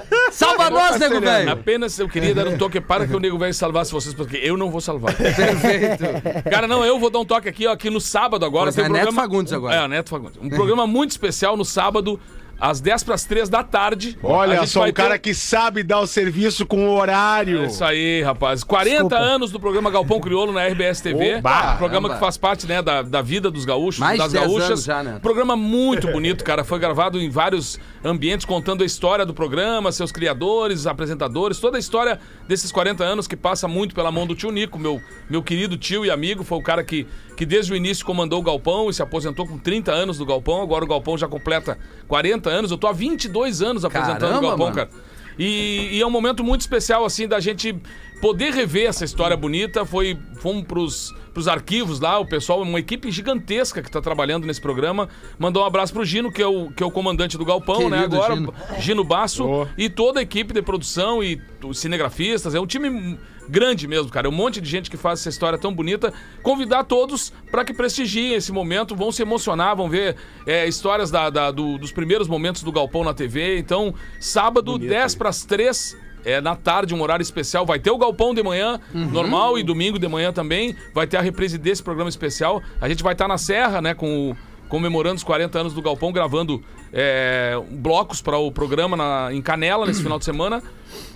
Speaker 4: Salva nós, nego
Speaker 7: Castelhano.
Speaker 4: velho.
Speaker 3: Apenas eu queria dar um toque para que o nego velho salvasse vocês, porque eu não vou salvar.
Speaker 4: Perfeito.
Speaker 3: Cara, não, eu vou dar um toque aqui, ó, aqui no sábado agora.
Speaker 4: Pois
Speaker 3: tem
Speaker 4: é,
Speaker 3: um
Speaker 4: Neto
Speaker 3: programa...
Speaker 4: Fagundes agora.
Speaker 3: É, o Neto Fagundes. Um programa muito especial no sábado, às 10 para as 3 da tarde.
Speaker 7: Olha só, um cara
Speaker 3: ter-
Speaker 7: que sabe dar o serviço com o horário.
Speaker 3: É isso aí, rapaz. 40
Speaker 5: Desculpa.
Speaker 3: anos do programa Galpão Crioulo na RBS TV. Um programa que faz parte né, da, da vida dos gaúchos,
Speaker 4: Mais de
Speaker 3: das
Speaker 4: 10
Speaker 3: gaúchas.
Speaker 4: anos já, né?
Speaker 3: Programa muito bonito, cara. Foi gravado em vários ambientes, contando a história do programa, seus criadores, apresentadores, toda a história desses 40 anos que passa muito pela mão do tio Nico, meu, meu querido tio e amigo. Foi o cara que, que desde o início comandou o Galpão e se aposentou com 30 anos do Galpão. Agora o Galpão já completa 40 anos. Eu tô há 22 anos apresentando
Speaker 4: Caramba,
Speaker 3: o Galpão,
Speaker 4: mano.
Speaker 3: cara. E, e é um momento muito especial, assim, da gente poder rever essa história bonita. Foi, fomos pros, pros arquivos lá, o pessoal, uma equipe gigantesca que tá trabalhando nesse programa. Mandou um abraço pro Gino, que é o, que é o comandante do Galpão, né?
Speaker 4: Querido
Speaker 3: Agora,
Speaker 4: Gino.
Speaker 3: Gino, Basso. E toda a equipe de produção e os cinegrafistas. É um time grande mesmo, cara. É um monte de gente que faz essa história tão bonita. Convidar todos para que prestigiem esse momento, vão se emocionar, vão ver é, histórias da, da- do- dos primeiros momentos do Galpão na TV. Então, sábado, 10 para as 3. É na tarde, um horário especial. Vai ter o Galpão de manhã, normal, e domingo de manhã também. Vai ter a reprise desse programa especial. A gente vai estar na Serra, né, com o- comemorando os 40 anos do Galpão, gravando é, blocos para o programa na- em Canela nesse final de semana.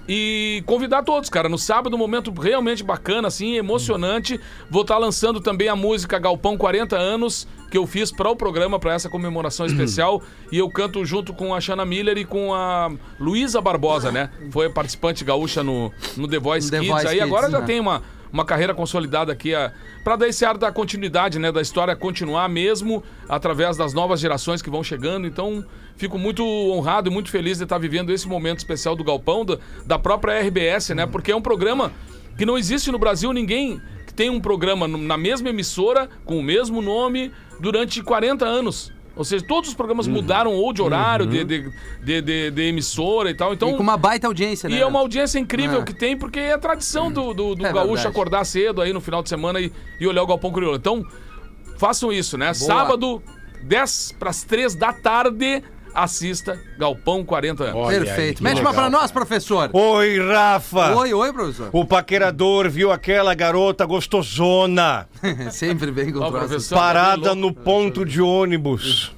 Speaker 3: E convidar todos, cara. No sábado, um momento realmente bacana, assim, emocionante. Vou estar lançando também a música Galpão 40 anos, que eu fiz para o programa, para essa comemoração especial. E eu canto junto com a Shanna Miller e com a Luísa Barbosa, né? Foi participante gaúcha no, no The Voice
Speaker 4: The
Speaker 3: Kids.
Speaker 4: Voice
Speaker 3: Aí
Speaker 4: Kids,
Speaker 3: agora já
Speaker 4: né?
Speaker 3: tem uma, uma carreira consolidada aqui a, pra dar esse ar da continuidade, né? Da história continuar mesmo através das novas gerações que vão chegando. Então, fico muito honrado e muito feliz de estar vivendo esse momento especial do Galpão, da, da própria RBS, né? Porque é um programa que não existe no Brasil ninguém que tem um programa na mesma emissora, com o mesmo nome, durante 40 anos. Ou seja, todos os programas
Speaker 4: Uhum.
Speaker 3: mudaram ou de horário, de, de, de, de- de emissora e tal. Então,
Speaker 4: E com uma baita audiência, né?
Speaker 3: e é uma audiência incrível
Speaker 4: Ah.
Speaker 3: que tem, porque é a tradição do, do, do
Speaker 4: É
Speaker 3: gaúcho
Speaker 4: verdade.
Speaker 3: acordar cedo aí no final de semana e, e olhar o Galpão Crioulo. Então, façam isso, né? Sábado, 10 para as 3 da tarde, assista Galpão 40 anos.
Speaker 4: Perfeito. Mete uma pra nós, professor.
Speaker 6: Oi, Rafa!
Speaker 4: Oi, oi, professor.
Speaker 6: O paquerador viu aquela garota gostosona
Speaker 4: Sempre bem com
Speaker 6: parada
Speaker 3: tá
Speaker 6: no ponto de ônibus.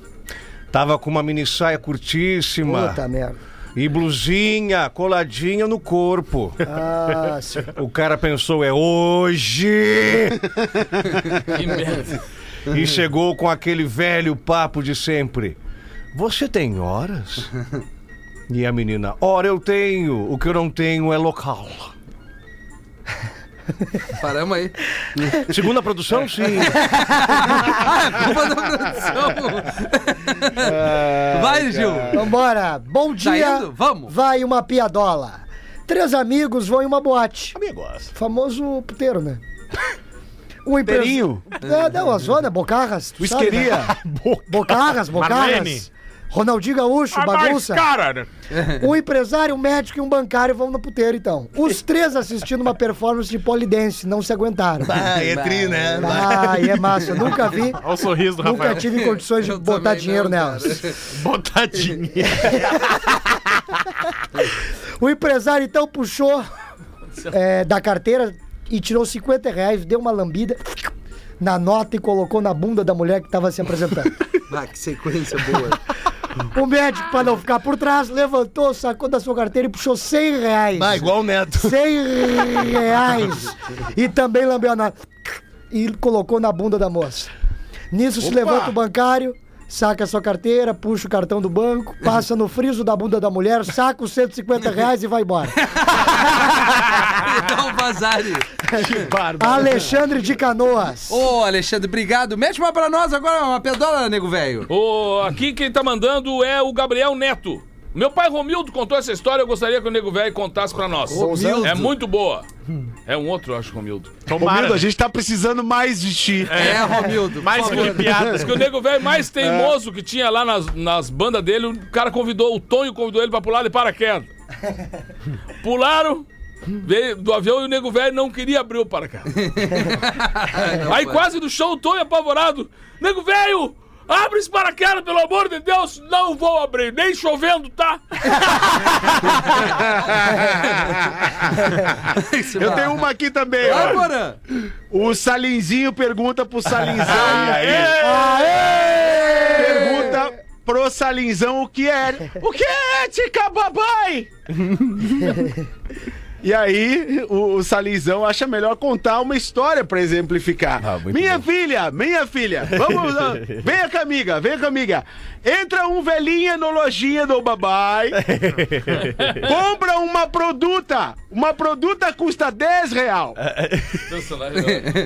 Speaker 6: Tava com uma mini saia curtíssima
Speaker 5: Puta merda.
Speaker 6: e blusinha coladinha no corpo.
Speaker 5: Ah, sim.
Speaker 6: O cara pensou, é hoje!
Speaker 3: Que merda.
Speaker 6: E chegou com aquele velho papo de sempre. Você tem horas? E a menina, ora eu tenho, o que eu não tenho é local.
Speaker 4: Paramos aí.
Speaker 6: Segundo a produção, sim.
Speaker 4: Culpa da produção. Vai, Gil.
Speaker 5: Vambora. Bom dia.
Speaker 4: indo? Vamos.
Speaker 5: Vai uma piadola. Três amigos vão em uma boate.
Speaker 6: Amigos.
Speaker 5: Famoso puteiro, né? Um empre-
Speaker 7: Perinho?
Speaker 5: É, não, a zona, Bocarras. sabe, né?
Speaker 7: Whiskeria?
Speaker 5: Bocarras,
Speaker 8: Marlene.
Speaker 5: Ronaldinho Gaúcho, bagunça.
Speaker 8: cara,
Speaker 5: Um empresário, um médico e um bancário vão no puteiro, então. Os três assistindo uma performance de polidense, não se aguentaram.
Speaker 9: Ah, é tri, né?
Speaker 5: Ah, e é massa. Eu nunca vi.
Speaker 8: Olha o sorriso do
Speaker 5: Nunca
Speaker 8: Rafael.
Speaker 5: tive condições de
Speaker 4: Eu
Speaker 5: botar
Speaker 4: também
Speaker 5: dinheiro
Speaker 4: não,
Speaker 5: nelas.
Speaker 8: Botar dinheiro.
Speaker 5: O empresário então puxou é, da carteira e tirou 50 reais, deu uma lambida na nota e colocou na bunda da mulher que estava se apresentando.
Speaker 4: Ah, que sequência boa.
Speaker 5: O médico, para não ficar por trás, levantou, sacou da sua carteira e puxou 100 reais.
Speaker 9: Ah, igual o Neto.
Speaker 5: 100 reais. E também lambeu a nota. E colocou na bunda da moça. Nisso se levanta o bancário, saca a sua carteira, puxa o cartão do banco, passa no friso da bunda da mulher, saca os 150 reais e vai embora.
Speaker 4: Dá um vazare.
Speaker 5: Alexandre de Canoas.
Speaker 4: Ô, Alexandre, obrigado. Mete uma pra nós agora, uma pedola, nego velho.
Speaker 3: O, aqui quem tá mandando é o Gabriel Neto. Meu pai Romildo contou essa história, eu gostaria que o Nego Velho contasse pra nós.
Speaker 4: Romildo.
Speaker 3: É muito boa. É um outro, eu acho, Romildo.
Speaker 7: Romildo, a gente tá precisando mais de ti.
Speaker 4: É, Romildo.
Speaker 8: Mais
Speaker 4: por favor.
Speaker 8: que
Speaker 3: o Nego Velho mais teimoso que tinha lá nas, nas bandas dele, o cara convidou, o Tonho convidou ele pra pular de paraquedas. Pularam, veio do avião e o Nego Velho não queria abrir o paraquedas. Aí quase no show, o Tonho apavorado. Nego Velho, abre esse paraquedas, pelo amor de Deus. Não vou abrir, nem chovendo, tá?
Speaker 7: Eu tenho uma aqui também, ó.
Speaker 4: Porã.
Speaker 7: O Salinzinho pergunta pro Salinzão.
Speaker 5: Aê!
Speaker 7: Pergunta pro Salinzão o que é. O que é ética, babai? E aí, o, o Salinzão acha melhor contar uma história pra exemplificar.
Speaker 6: Ah,
Speaker 7: minha
Speaker 6: bom.
Speaker 7: filha, minha filha, vamos lá. Venha com a amiga, venha com a amiga. Entra um velhinha no lojinha do babai. compra uma produta. Uma produta custa 10 real.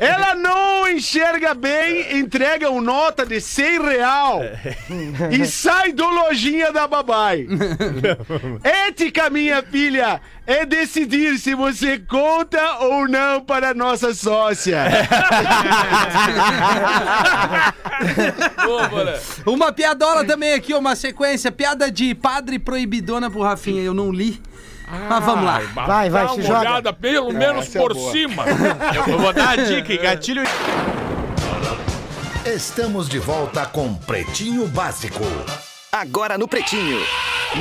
Speaker 7: Ela não enxerga bem, entrega uma nota de 100 real e sai do lojinha da babai. Ética, minha filha, é decidir se você conta ou não para nossa sócia.
Speaker 4: Uma piadola também aqui, uma sequência. Piada de padre proibidona pro Rafinha. Eu não li. Mas vamos lá.
Speaker 5: Vai, vai,
Speaker 3: Dá
Speaker 5: se
Speaker 3: uma
Speaker 5: joga.
Speaker 3: olhada pelo menos
Speaker 7: essa é
Speaker 3: por
Speaker 7: boa.
Speaker 3: cima.
Speaker 8: Eu vou dar a dica, hein? gatilho
Speaker 2: Estamos de volta com Pretinho Básico.
Speaker 10: Agora no Pretinho.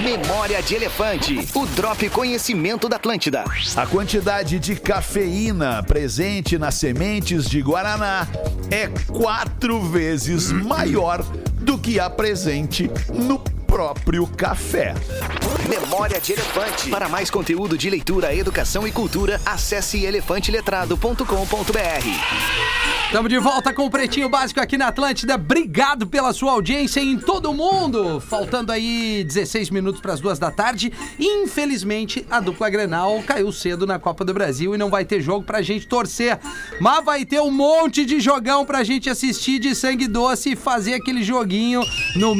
Speaker 10: Memória de Elefante. O Drop Conhecimento da Atlântida.
Speaker 2: A quantidade de cafeína presente nas sementes de Guaraná é quatro vezes maior do que a presente no próprio café.
Speaker 10: Memória de Elefante. Para mais conteúdo de leitura, educação e cultura, acesse elefanteletrado.com.br.
Speaker 4: Estamos de volta com o Pretinho Básico aqui na Atlântida. Obrigado pela sua audiência em todo mundo. Faltando aí 16 minutos para as duas da tarde. Infelizmente, a dupla Grenal caiu cedo na Copa do Brasil e não vai ter jogo pra gente torcer. Mas vai ter um monte de jogão pra gente assistir de sangue doce e fazer aquele joguinho no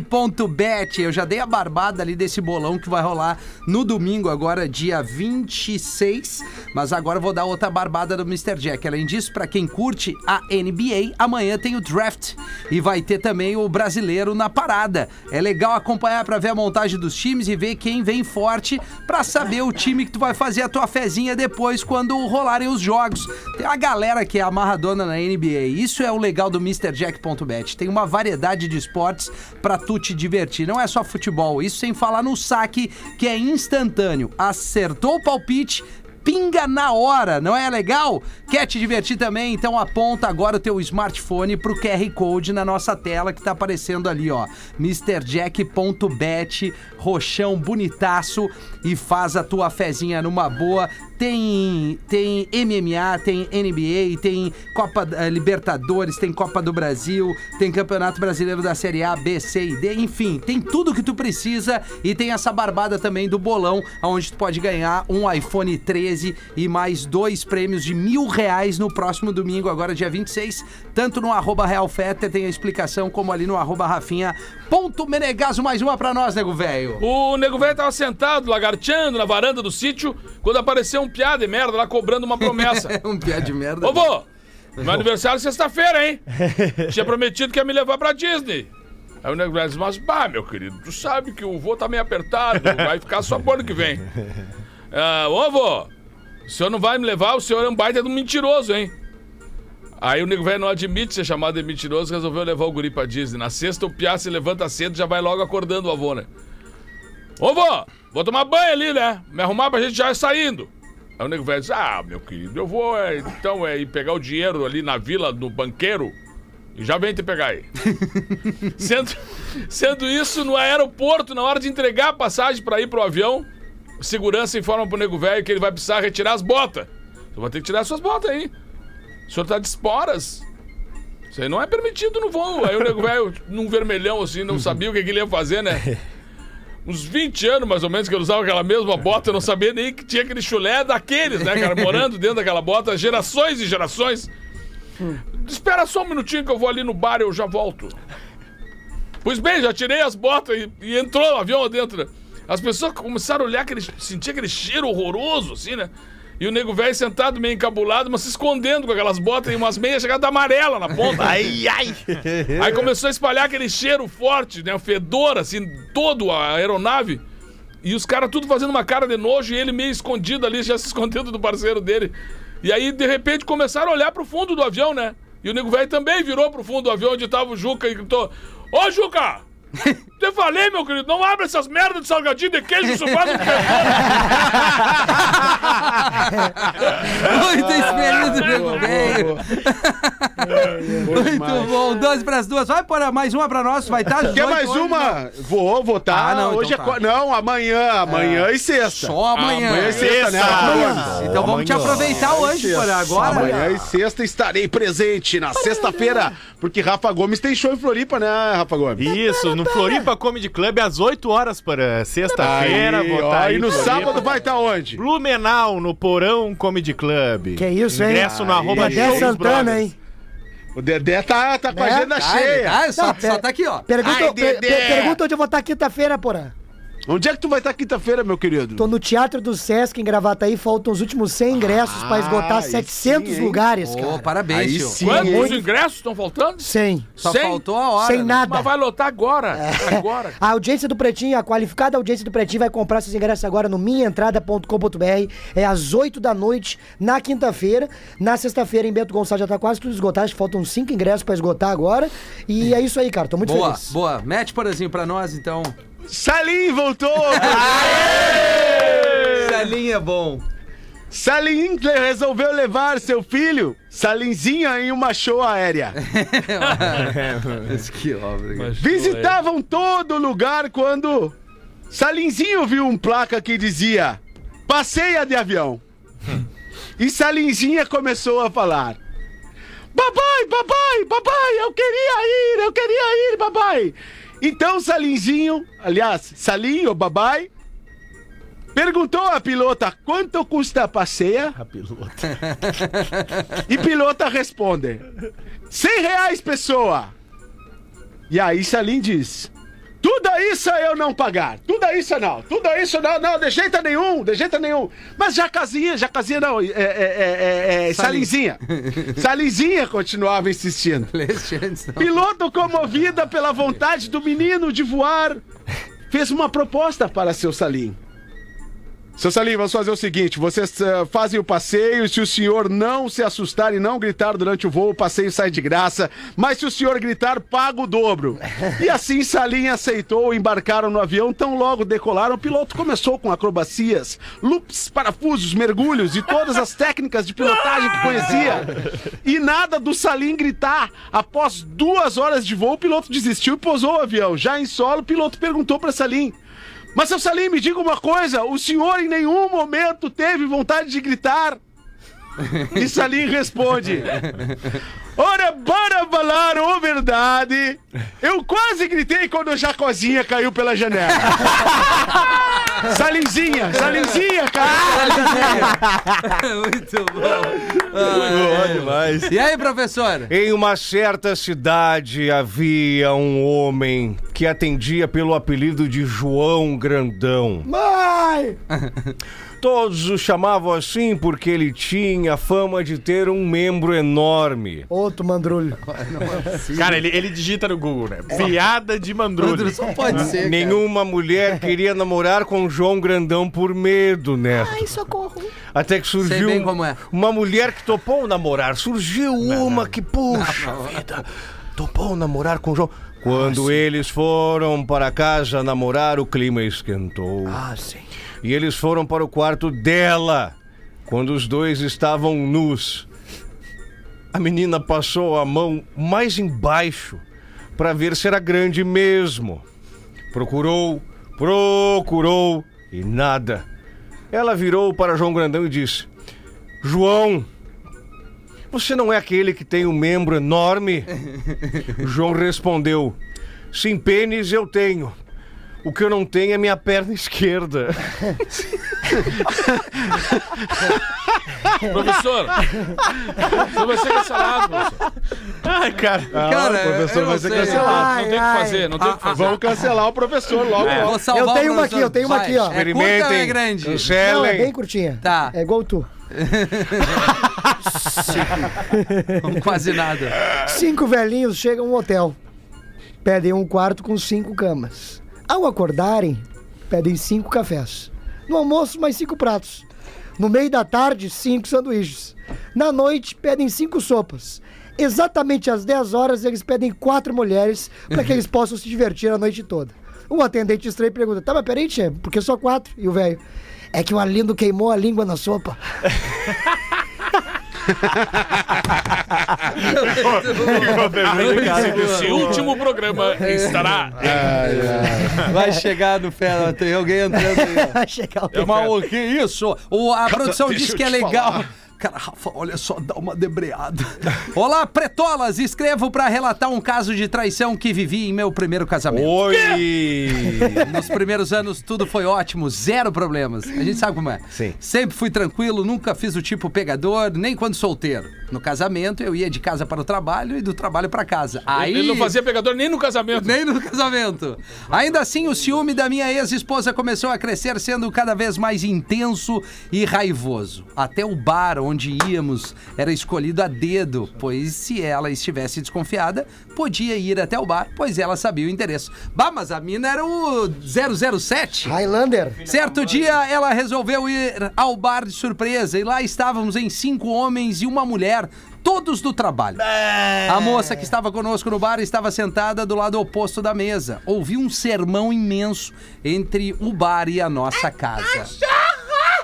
Speaker 4: MrJack.bet. Eu já dei a barbada ali desse bolão que vai rolar no domingo, agora dia 26. Mas agora vou dar outra barbada do Mr. Jack. Além disso, pra quem curte a NBA, amanhã tem o draft e vai ter também o brasileiro na parada. É legal acompanhar pra ver a montagem dos times e ver quem vem forte pra saber o time que tu vai fazer a tua fezinha depois quando rolarem os jogos. Tem a galera que é amarradona na NBA. Isso é o legal do MrJack.bet. Tem uma variedade de esportes pra tu te divertir. Não é só futebol, isso sem falar no saque que é instantâneo. Acertou o palpite, pinga na hora, não é legal? Quer te divertir também? Então aponta agora o teu smartphone pro QR Code na nossa tela que tá aparecendo ali, ó. MrJack.bet, roxão bonitaço e faz a tua fezinha numa boa. Tem, tem MMA, tem NBA, tem Copa eh, Libertadores, tem Copa do Brasil, tem Campeonato Brasileiro da Série A, B, C e D, enfim, tem tudo que tu precisa e tem essa barbada também do bolão, onde tu pode ganhar um iPhone 13 e mais dois prêmios de mil reais no próximo domingo, agora dia 26, tanto no arroba RealFetter tem a explicação, como ali no arroba Rafinha. Ponto Menegaso, mais uma pra nós, nego velho.
Speaker 3: O nego velho tava sentado, lagarteando na varanda do sítio, quando apareceu um piada de merda lá cobrando uma promessa.
Speaker 4: Um piada de merda.
Speaker 3: Ô, vô! Meu aniversário é sexta-feira, hein? Tinha prometido que ia me levar pra Disney. Aí o nego velho disse, mas, bah, meu querido, tu sabe que o vô tá meio apertado, vai ficar só pro ano que vem. Ah, ô, vô, o senhor não vai me levar, o senhor é um baita de um mentiroso, hein? Aí o nego velho não admite ser chamado de mentiroso, resolveu levar o guri pra Disney. Na sexta, o piá se levanta cedo e já vai logo acordando o avô, né? Ô, vô, vou tomar banho ali, né? Me arrumar pra gente já ir saindo. Aí o nego velho diz, ah, meu querido, eu vou, é, então, é, ir pegar o dinheiro ali na vila do banqueiro e já vem te pegar aí. sendo, sendo isso, no aeroporto, na hora de entregar a passagem pra ir pro avião, segurança informa pro nego velho que ele vai precisar retirar as botas. Você vai ter que tirar suas botas aí. O senhor tá de esporas. Isso aí não é permitido no voo. Aí o nego velho, num vermelhão assim, não sabia o que, que ele ia fazer, né? Uns 20 anos, mais ou menos, que ele usava aquela mesma bota, eu não sabia nem que tinha aquele chulé daqueles, né, cara? Morando dentro daquela bota, gerações e gerações. Espera só um minutinho que eu vou ali no bar e eu já volto. Pois bem, já tirei as botas e, e entrou no avião dentro. As pessoas começaram a olhar, aquele, sentir aquele cheiro horroroso, assim, né? E o nego velho sentado meio encabulado, mas se escondendo com aquelas botas e umas meias chegadas amarela na ponta.
Speaker 8: Ai, ai!
Speaker 3: Aí começou a espalhar aquele cheiro forte, né? O fedor, assim, todo a aeronave. E os caras tudo fazendo uma cara de nojo e ele meio escondido ali, já se escondendo do parceiro dele. E aí, de repente, começaram a olhar pro fundo do avião, né? E o nego velho também virou pro fundo do avião onde tava o Juca e gritou: Ô, Juca! Te falei, meu querido, não abre essas merdas de salgadinho de queijo, isso faz um
Speaker 4: Muito nego velho. Muito bom, 12 pras duas. Vai pôr mais uma pra nós, vai estar
Speaker 7: Quer mais uma? Vou votar.
Speaker 4: Ah, não,
Speaker 7: Hoje
Speaker 4: então
Speaker 7: é.
Speaker 4: tá.
Speaker 7: Não, amanhã. Amanhã e sexta.
Speaker 4: Só amanhã.
Speaker 7: Amanhã e sexta, né?
Speaker 4: Amanhã. Então vamos te aproveitar hoje, por agora.
Speaker 7: Amanhã e sexta estarei presente na sexta-feira, porque Rafa Gomes tem show em Floripa, né, Rafa Gomes?
Speaker 8: Isso, no Floripa Comedy Club, às 8 horas para sexta-feira. Tá
Speaker 7: e no sábado vai estar onde?
Speaker 8: Blumenau, no Porão Comedy Club.
Speaker 5: Que isso, hein?
Speaker 8: Ingresso no arroba
Speaker 5: Dedé Santana, hein?
Speaker 7: O Dedé tá, tá com a
Speaker 5: Né?
Speaker 7: agenda
Speaker 4: Ah,
Speaker 7: cheia.
Speaker 4: ah, só, tá aqui, ó.
Speaker 5: Pergunta,
Speaker 7: Ai, Dedé.
Speaker 5: pe- pergunta onde eu vou estar quinta-feira, porra.
Speaker 7: Onde é que tu vai estar quinta-feira, meu querido?
Speaker 5: Tô no Teatro do Sesc em Gravataí, faltam os últimos 100 ingressos pra esgotar
Speaker 7: aí
Speaker 5: 700
Speaker 7: sim,
Speaker 5: lugares,
Speaker 4: Ô,
Speaker 5: cara.
Speaker 4: parabéns,
Speaker 7: Aí sim.
Speaker 3: Quantos
Speaker 7: hein?
Speaker 3: ingressos estão faltando?
Speaker 5: 100.
Speaker 4: Só
Speaker 3: Sem-
Speaker 4: faltou a hora.
Speaker 5: Sem
Speaker 4: né?
Speaker 5: nada.
Speaker 3: Mas vai lotar agora. Agora.
Speaker 5: A audiência do Pretinho, a qualificada audiência do Pretinho vai comprar seus ingressos agora no minhaentrada.com.br. É às 8 da noite, na quinta-feira. Na sexta-feira, em Bento Gonçalves, já tá quase tudo esgotado. Acho que faltam 5 ingressos pra esgotar agora. E é isso aí, cara. Tô muito
Speaker 4: Boa,
Speaker 5: feliz.
Speaker 4: boa. Mete porazinho pra nós, então.
Speaker 7: Salim voltou!
Speaker 4: Salinho é bom.
Speaker 7: Salim resolveu levar seu filho, Salinzinha, em uma show aérea.
Speaker 4: que obra.
Speaker 7: Visitavam todo lugar quando Salinzinho viu um placa que dizia Passeia de avião. E Salinzinha começou a falar Papai, papai, papai, eu queria ir, eu queria ir, papai. Então Salinzinho, aliás, Salim, o babai, perguntou à pilota quanto custa a passeia. A pilota. e pilota responde: 100 reais, pessoa. E aí Salim diz: Tudo isso eu não pagar. Tudo isso não. Tudo isso não, não, de jeito nenhum, de jeito nenhum. Mas Jacazinha, Jacazinha não, é, é, é, é, é. Salinzinha. Salinzinha continuava insistindo. Piloto comovida pela vontade do menino de voar, fez uma proposta para seu Salim. Seu Salim, vamos fazer o seguinte: vocês eh, fazem o passeio. Se o senhor não se assustar e não gritar durante o voo, o passeio sai de graça. Mas se o senhor gritar, paga o dobro. E assim Salim aceitou, embarcaram no avião. Tão logo decolaram, o piloto começou com acrobacias, loops, parafusos, mergulhos e todas as técnicas de pilotagem que conhecia. E nada do Salim gritar. Após duas horas de voo, o piloto desistiu e pousou o avião. Já em solo, o piloto perguntou para Salim. Mas, seu Salim, me diga uma coisa: o senhor em nenhum momento teve vontade de gritar? E Salim responde: Ora, para falar a verdade, eu quase gritei quando a Jacozinha caiu pela janela. Salinzinha, Salinzinha caiu pela janela.
Speaker 4: Muito bom.
Speaker 6: demais.
Speaker 4: E aí, professor?
Speaker 6: Em uma certa cidade havia um homem que atendia pelo apelido de João Grandão.
Speaker 5: Mãe!
Speaker 6: Todos o chamavam assim porque ele tinha fama de ter um membro enorme.
Speaker 5: Outro mandrulho.
Speaker 8: Cara, ele, ele digita no Google, né? Piada de mandrulho.
Speaker 4: Só pode ser. cara.
Speaker 6: Nenhuma mulher queria namorar com João Grandão por medo, né?
Speaker 5: Ai, socorro.
Speaker 6: Até que surgiu
Speaker 4: Sei bem como é.
Speaker 6: uma mulher que topou namorar. Surgiu uma que, puxa vida, topou namorar com o João. Quando eles foram para casa namorar, o clima esquentou.
Speaker 5: Ah, sim.
Speaker 6: E eles foram para o quarto dela. Quando os dois estavam nus, a menina passou a mão mais embaixo para ver se era grande mesmo. Procurou, procurou e nada. Ela virou para João Grandão e disse: João, você não é aquele que tem um membro enorme? João respondeu: Sim, pênis eu tenho. O que eu não tenho é minha perna esquerda.
Speaker 3: Professor, você vai ser cancelado, professor.
Speaker 8: Ai, cara.
Speaker 4: Cara,
Speaker 7: o professor vai
Speaker 4: não
Speaker 7: ser
Speaker 4: sei.
Speaker 7: cancelado.
Speaker 3: Não tem o que
Speaker 5: ai.
Speaker 3: fazer, não tem o que fazer.
Speaker 7: Vamos cancelar o professor logo,
Speaker 4: Vou
Speaker 7: logo.
Speaker 5: Eu tenho uma aqui, eu tenho uma aqui, ó.
Speaker 4: É curta ou é
Speaker 6: Experimentem.
Speaker 4: grande?
Speaker 5: Não, é bem curtinha.
Speaker 4: Tá.
Speaker 5: É igual tu.
Speaker 4: Quase nada.
Speaker 5: Cinco velhinhos chegam a um hotel. Pedem um quarto com cinco camas. Ao acordarem, pedem cinco cafés. No almoço, mais cinco pratos. No meio da tarde, cinco sanduíches. Na noite, pedem cinco sopas. Exatamente às 10 horas, eles pedem quatro mulheres para que eles possam se divertir a noite toda. O atendente estranho pergunta: Tá, mas peraí, tia, por que só quatro? E o velho: É que o Arlindo queimou a língua na sopa.
Speaker 3: Esse último programa estará.
Speaker 4: Vai chegar no fé, tem alguém entrando aí.
Speaker 5: Vai chegar o
Speaker 4: É uma, o que isso? O, a produção disse que é legal.
Speaker 11: falar.
Speaker 4: Cara, Rafa, olha só, dá uma debreada. Olá, pretolas! Escrevo pra relatar um caso de traição que vivi em meu primeiro casamento.
Speaker 12: Oi!
Speaker 4: Nos primeiros anos tudo foi ótimo, zero problemas. A gente sabe como é.
Speaker 12: Sim.
Speaker 4: Sempre fui tranquilo, nunca fiz o tipo pegador, nem quando solteiro. No casamento eu ia de casa para o trabalho e do trabalho para casa. Aí
Speaker 3: Ele não fazia pegador nem no casamento.
Speaker 4: nem no casamento. Ainda assim, o ciúme da minha ex-esposa começou a crescer, sendo cada vez mais intenso e raivoso. Até o bar onde íamos era escolhido a dedo, pois se ela estivesse desconfiada, podia ir até o bar, pois ela sabia o endereço. Bah, mas a mina era o 007.
Speaker 5: Highlander.
Speaker 4: Certo dia, ela resolveu ir ao bar de surpresa e lá estávamos em cinco homens e uma mulher, todos do trabalho. A moça que estava conosco no bar estava sentada do lado oposto da mesa. Ouvi um sermão imenso entre o bar e a nossa casa.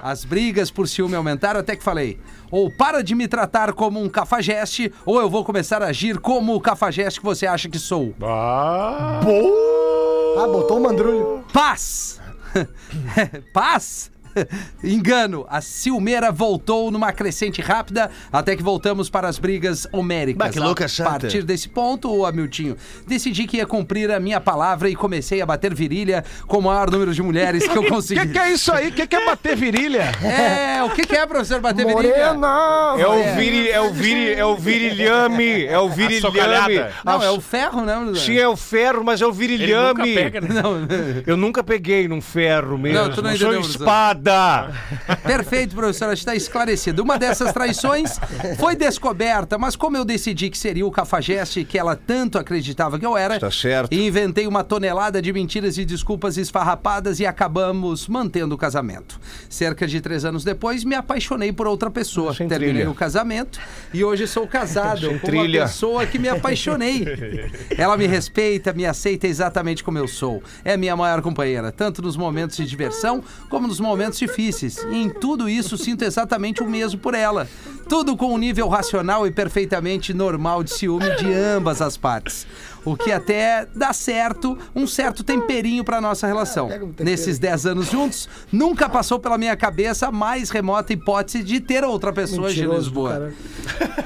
Speaker 4: As brigas por ciúme aumentaram até que falei: ou para de me tratar como um cafajeste, ou eu vou começar a agir como o cafajeste que você acha que sou.
Speaker 5: Ah, botou o mandrulho.
Speaker 4: Paz! Paz! Engano, a ciumeira voltou numa crescente rápida até que voltamos para as brigas homéricas.
Speaker 6: Bah, que louca
Speaker 4: a
Speaker 6: chata.
Speaker 4: partir desse ponto, ô Hamiltinho, decidi que ia cumprir a minha palavra e comecei a bater virilha com o maior número de mulheres que eu
Speaker 7: O
Speaker 4: consegui.
Speaker 7: que, que é isso aí? O que, que é bater virilha?
Speaker 4: É, o que, que é, professor, bater virilha?
Speaker 5: Morena.
Speaker 12: É o viri, é o viri, é o virilhame, é o virilhame.
Speaker 4: Não, é o ferro, né?
Speaker 12: Sim, é o ferro, mas é o
Speaker 8: Ele nunca
Speaker 12: virilhame.
Speaker 8: pega, né?
Speaker 4: Não,
Speaker 12: Eu nunca peguei num ferro mesmo.
Speaker 4: Não, tu não
Speaker 12: sou
Speaker 4: entendeu, professor.
Speaker 12: espada.
Speaker 4: Perfeito, professor, está esclarecido. Uma dessas traições foi descoberta, mas como eu decidi que seria o cafajeste que ela tanto acreditava que eu era,
Speaker 12: Está certo.
Speaker 4: inventei uma tonelada de mentiras e desculpas esfarrapadas e acabamos mantendo o casamento. Cerca de três anos depois, me apaixonei por outra pessoa.
Speaker 12: Sem
Speaker 4: Terminei
Speaker 12: trilha.
Speaker 4: o casamento e hoje sou casado
Speaker 12: Sem
Speaker 4: com
Speaker 12: trilha.
Speaker 4: uma pessoa que me apaixonei. Ela me respeita, me aceita exatamente como eu sou. É minha maior companheira, tanto nos momentos de diversão como nos momentos difíceis. E em tudo isso sinto exatamente o mesmo por ela. Tudo com um nível racional e perfeitamente normal de ciúme de ambas as partes. O que até dá certo, um certo temperinho pra nossa relação. Nesses 10 anos juntos, nunca passou pela minha cabeça a mais remota hipótese de ter outra pessoa de
Speaker 5: Mentiroso do
Speaker 4: Lisboa.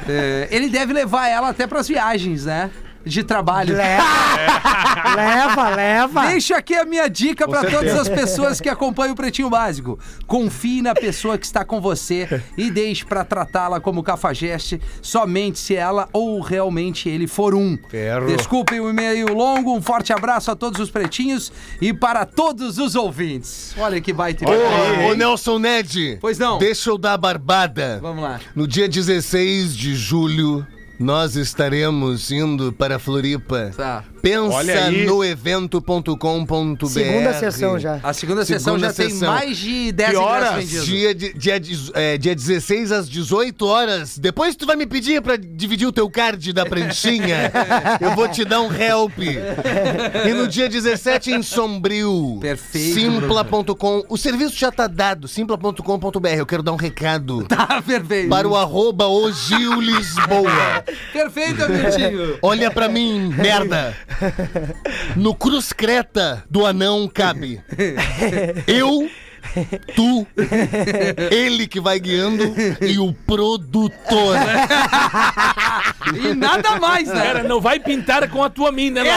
Speaker 4: É, ele deve levar ela até pras viagens, né? De trabalho.
Speaker 5: Leva, leva, leva.
Speaker 4: Deixo aqui a minha dica pra todas as pessoas que acompanham o Pretinho Básico. Confie na pessoa que está com você e deixe pra tratá-la como cafajeste somente se ela ou realmente ele for um.
Speaker 12: Ferro.
Speaker 4: Desculpem o e-mail longo, um forte abraço a todos os pretinhos e para todos os ouvintes. Olha que baita
Speaker 6: Ô, ô, Nelson Ned.
Speaker 4: Pois não.
Speaker 6: Deixa eu dar a barbada.
Speaker 4: Vamos lá.
Speaker 6: No dia 16 de julho, nós estaremos indo para Floripa.
Speaker 4: Tá.
Speaker 6: Pensa no evento.com.br.
Speaker 5: Segunda sessão já.
Speaker 4: A segunda, sessão
Speaker 6: Segunda
Speaker 4: já tem
Speaker 6: sessão.
Speaker 4: mais de 10
Speaker 7: Que
Speaker 4: ingressos
Speaker 7: horas?
Speaker 4: vendidos.
Speaker 6: Dia, dia, é, dia 16 às 18 horas. Depois tu vai me pedir pra dividir o teu card da pranchinha. Eu vou te dar um help. E no dia 17 em Sombrio.
Speaker 4: Perfeito,
Speaker 6: Simpla.com. O serviço já tá dado. Simpla.com.br. Eu quero dar um recado.
Speaker 4: Tá, perfeito.
Speaker 6: Para o arroba o Gil Lisboa.
Speaker 4: Perfeito, Miltinho.
Speaker 6: Olha pra mim, merda. No Cruz Creta do anão cabe. Eu, tu, ele que vai guiando e o produtor.
Speaker 4: E nada mais, né?
Speaker 3: Cara, não vai pintar com a tua mina, não.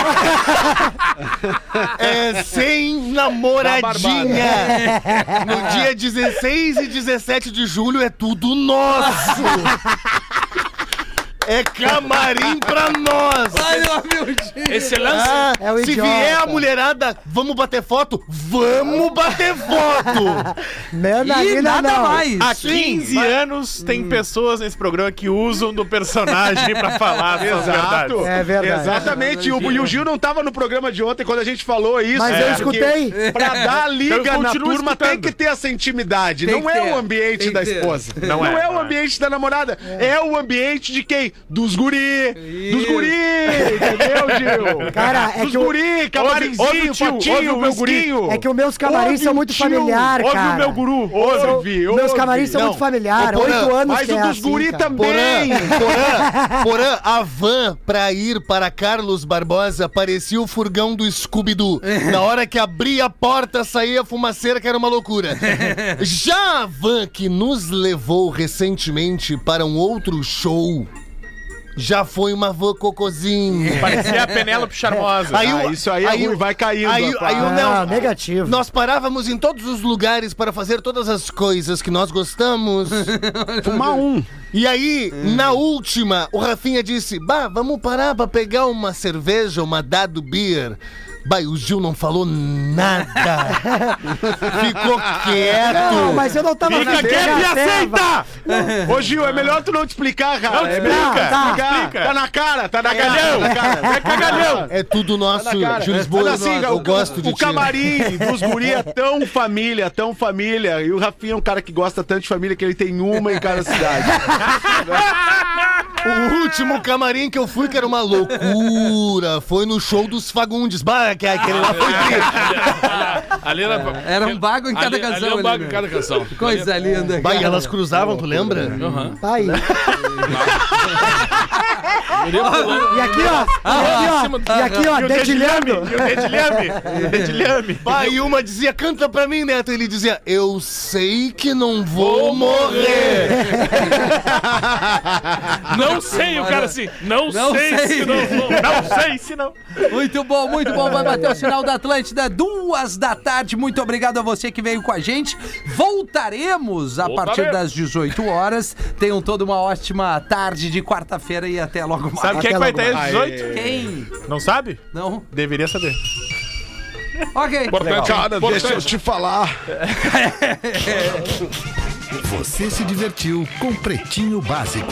Speaker 6: É sem namoradinha. No dia 16 e 17 de julho é tudo nosso. É camarim pra nós.
Speaker 4: Olha, Miltinho.
Speaker 3: Esse lance.
Speaker 6: Ah,
Speaker 5: É o
Speaker 6: se
Speaker 5: idiota.
Speaker 6: vier a mulherada, vamos bater foto? Vamos bater foto!
Speaker 5: Não,
Speaker 4: E nada
Speaker 5: não.
Speaker 4: mais.
Speaker 8: Há 15 anos tem pessoas nesse programa que usam do personagem pra falar.
Speaker 7: Exato.
Speaker 5: É verdade.
Speaker 7: Exatamente. E o, e o Gil não tava no programa de ontem quando a gente falou isso.
Speaker 5: Mas
Speaker 7: É,
Speaker 5: eu escutei.
Speaker 7: porque Pra dar liga
Speaker 8: Então
Speaker 7: na turma tem
Speaker 8: escutando.
Speaker 7: que ter essa intimidade.
Speaker 4: Tem
Speaker 7: não é
Speaker 4: ter.
Speaker 7: o ambiente
Speaker 4: Tem
Speaker 7: da
Speaker 4: ter.
Speaker 7: esposa.
Speaker 8: Não
Speaker 7: Não,
Speaker 8: é,
Speaker 7: é, o
Speaker 8: é.
Speaker 7: ambiente da namorada. É. o ambiente de quem? Dos guri. Dos guri, entendeu, Gil?
Speaker 5: Cara, é
Speaker 7: dos
Speaker 5: que o-
Speaker 7: guri,
Speaker 8: Ouve- ouve
Speaker 7: camarimzinho,
Speaker 8: o tio,
Speaker 7: potinho,
Speaker 8: ouve o meu guri.
Speaker 5: É que os meus camarins
Speaker 7: Ouve
Speaker 5: são muito
Speaker 7: tio,
Speaker 5: familiar,
Speaker 8: Ouve
Speaker 5: cara.
Speaker 8: o meu guru.
Speaker 7: Ouve, ouve.
Speaker 5: Meus camarins são
Speaker 6: Não.
Speaker 5: muito familiar.
Speaker 6: Ô, Porã,
Speaker 5: Oito anos
Speaker 7: Mas
Speaker 5: que
Speaker 7: o
Speaker 5: é
Speaker 7: dos
Speaker 5: assim,
Speaker 7: guri
Speaker 5: cara.
Speaker 7: também.
Speaker 6: Porã, Porã, Porã, a van pra ir para Carlos Barbosa parecia o furgão do Scooby-Doo. Na hora que abria a porta, saía fumaceira, que era uma loucura. Já a van que nos levou recentemente para um outro show, já foi uma van cocôzinha.
Speaker 8: Parecia a Penélope Charmosa.
Speaker 6: Aí
Speaker 7: Ah,
Speaker 6: o-
Speaker 7: isso aí é
Speaker 6: aí
Speaker 7: ruim,
Speaker 6: o-
Speaker 7: vai caindo.
Speaker 6: aí
Speaker 7: rapaz.
Speaker 6: aí o
Speaker 5: Não,
Speaker 6: Léo-
Speaker 5: negativo.
Speaker 6: Nós parávamos em todos os lugares para fazer todas as coisas que nós gostamos.
Speaker 7: Fumar um.
Speaker 6: E aí, na última, o Rafinha disse: Bah, vamos parar pra pegar uma cerveja, uma dado beer. Bah, o Gil não falou nada. Ficou quieto.
Speaker 5: Não, mas eu não tava
Speaker 8: Fica
Speaker 5: na
Speaker 8: quieto e aceita!
Speaker 7: Ô, Gil, é melhor tu não te explicar, cara.
Speaker 8: Não te
Speaker 7: é
Speaker 8: explica,
Speaker 5: tá.
Speaker 7: explicar. Tá na cara, tá na cara.
Speaker 8: Cagalhão.
Speaker 7: tá na cara.
Speaker 8: É cagalhão!
Speaker 6: É tudo nosso,
Speaker 7: Tá.
Speaker 6: Gil Lisboa.
Speaker 7: Mas assim,
Speaker 6: eu
Speaker 7: o,
Speaker 6: gosto de
Speaker 7: o
Speaker 6: ti.
Speaker 7: camarim dos guri é tão família, tão família. E o Rafinha é um cara que gosta tanto de família que ele tem uma em cada cidade.
Speaker 6: O último camarim que eu fui, que era uma loucura, foi no show dos Fagundes. Bah, que aquele lá foi tri.
Speaker 3: Ali era,
Speaker 4: Era um bago em cada
Speaker 3: ali,
Speaker 4: canção.
Speaker 3: Ali é um
Speaker 4: ali,
Speaker 3: bago
Speaker 4: né?
Speaker 3: em cada canção.
Speaker 4: Coisa linda.
Speaker 6: Bah, e elas cruzavam, tu lembra?
Speaker 5: Tá.
Speaker 3: Guri pulando.
Speaker 5: E aqui, ó.
Speaker 4: Ah,
Speaker 5: e aqui, ó. E aqui, ó,
Speaker 8: E dedilhame, e o dedilhame, o dedilhame.
Speaker 6: Bah, e uma dizia, canta pra mim, Neto. Ele dizia, eu sei que não vou morrer.
Speaker 3: Não sei, o cara assim. Não,
Speaker 4: Não
Speaker 3: sei,
Speaker 4: sei.
Speaker 3: se não vou.
Speaker 8: Não sei se não.
Speaker 4: Muito bom, muito bom. Vai bater o sinal da Atlântida, duas da tarde. Muito obrigado a você que veio com a gente. Voltaremos a
Speaker 3: Voltaremos.
Speaker 4: partir das 18 horas. Tenham toda uma ótima tarde de quarta-feira e até logo mais.
Speaker 8: Sabe quem é que vai
Speaker 5: Até
Speaker 8: ter às 18?
Speaker 4: Quem?
Speaker 8: Não sabe?
Speaker 4: Não?
Speaker 8: Deveria saber.
Speaker 4: Ok.
Speaker 3: Importante,
Speaker 7: Cara, deixa eu
Speaker 3: importante.
Speaker 7: te falar.
Speaker 2: Você se divertiu com Pretinho Básico.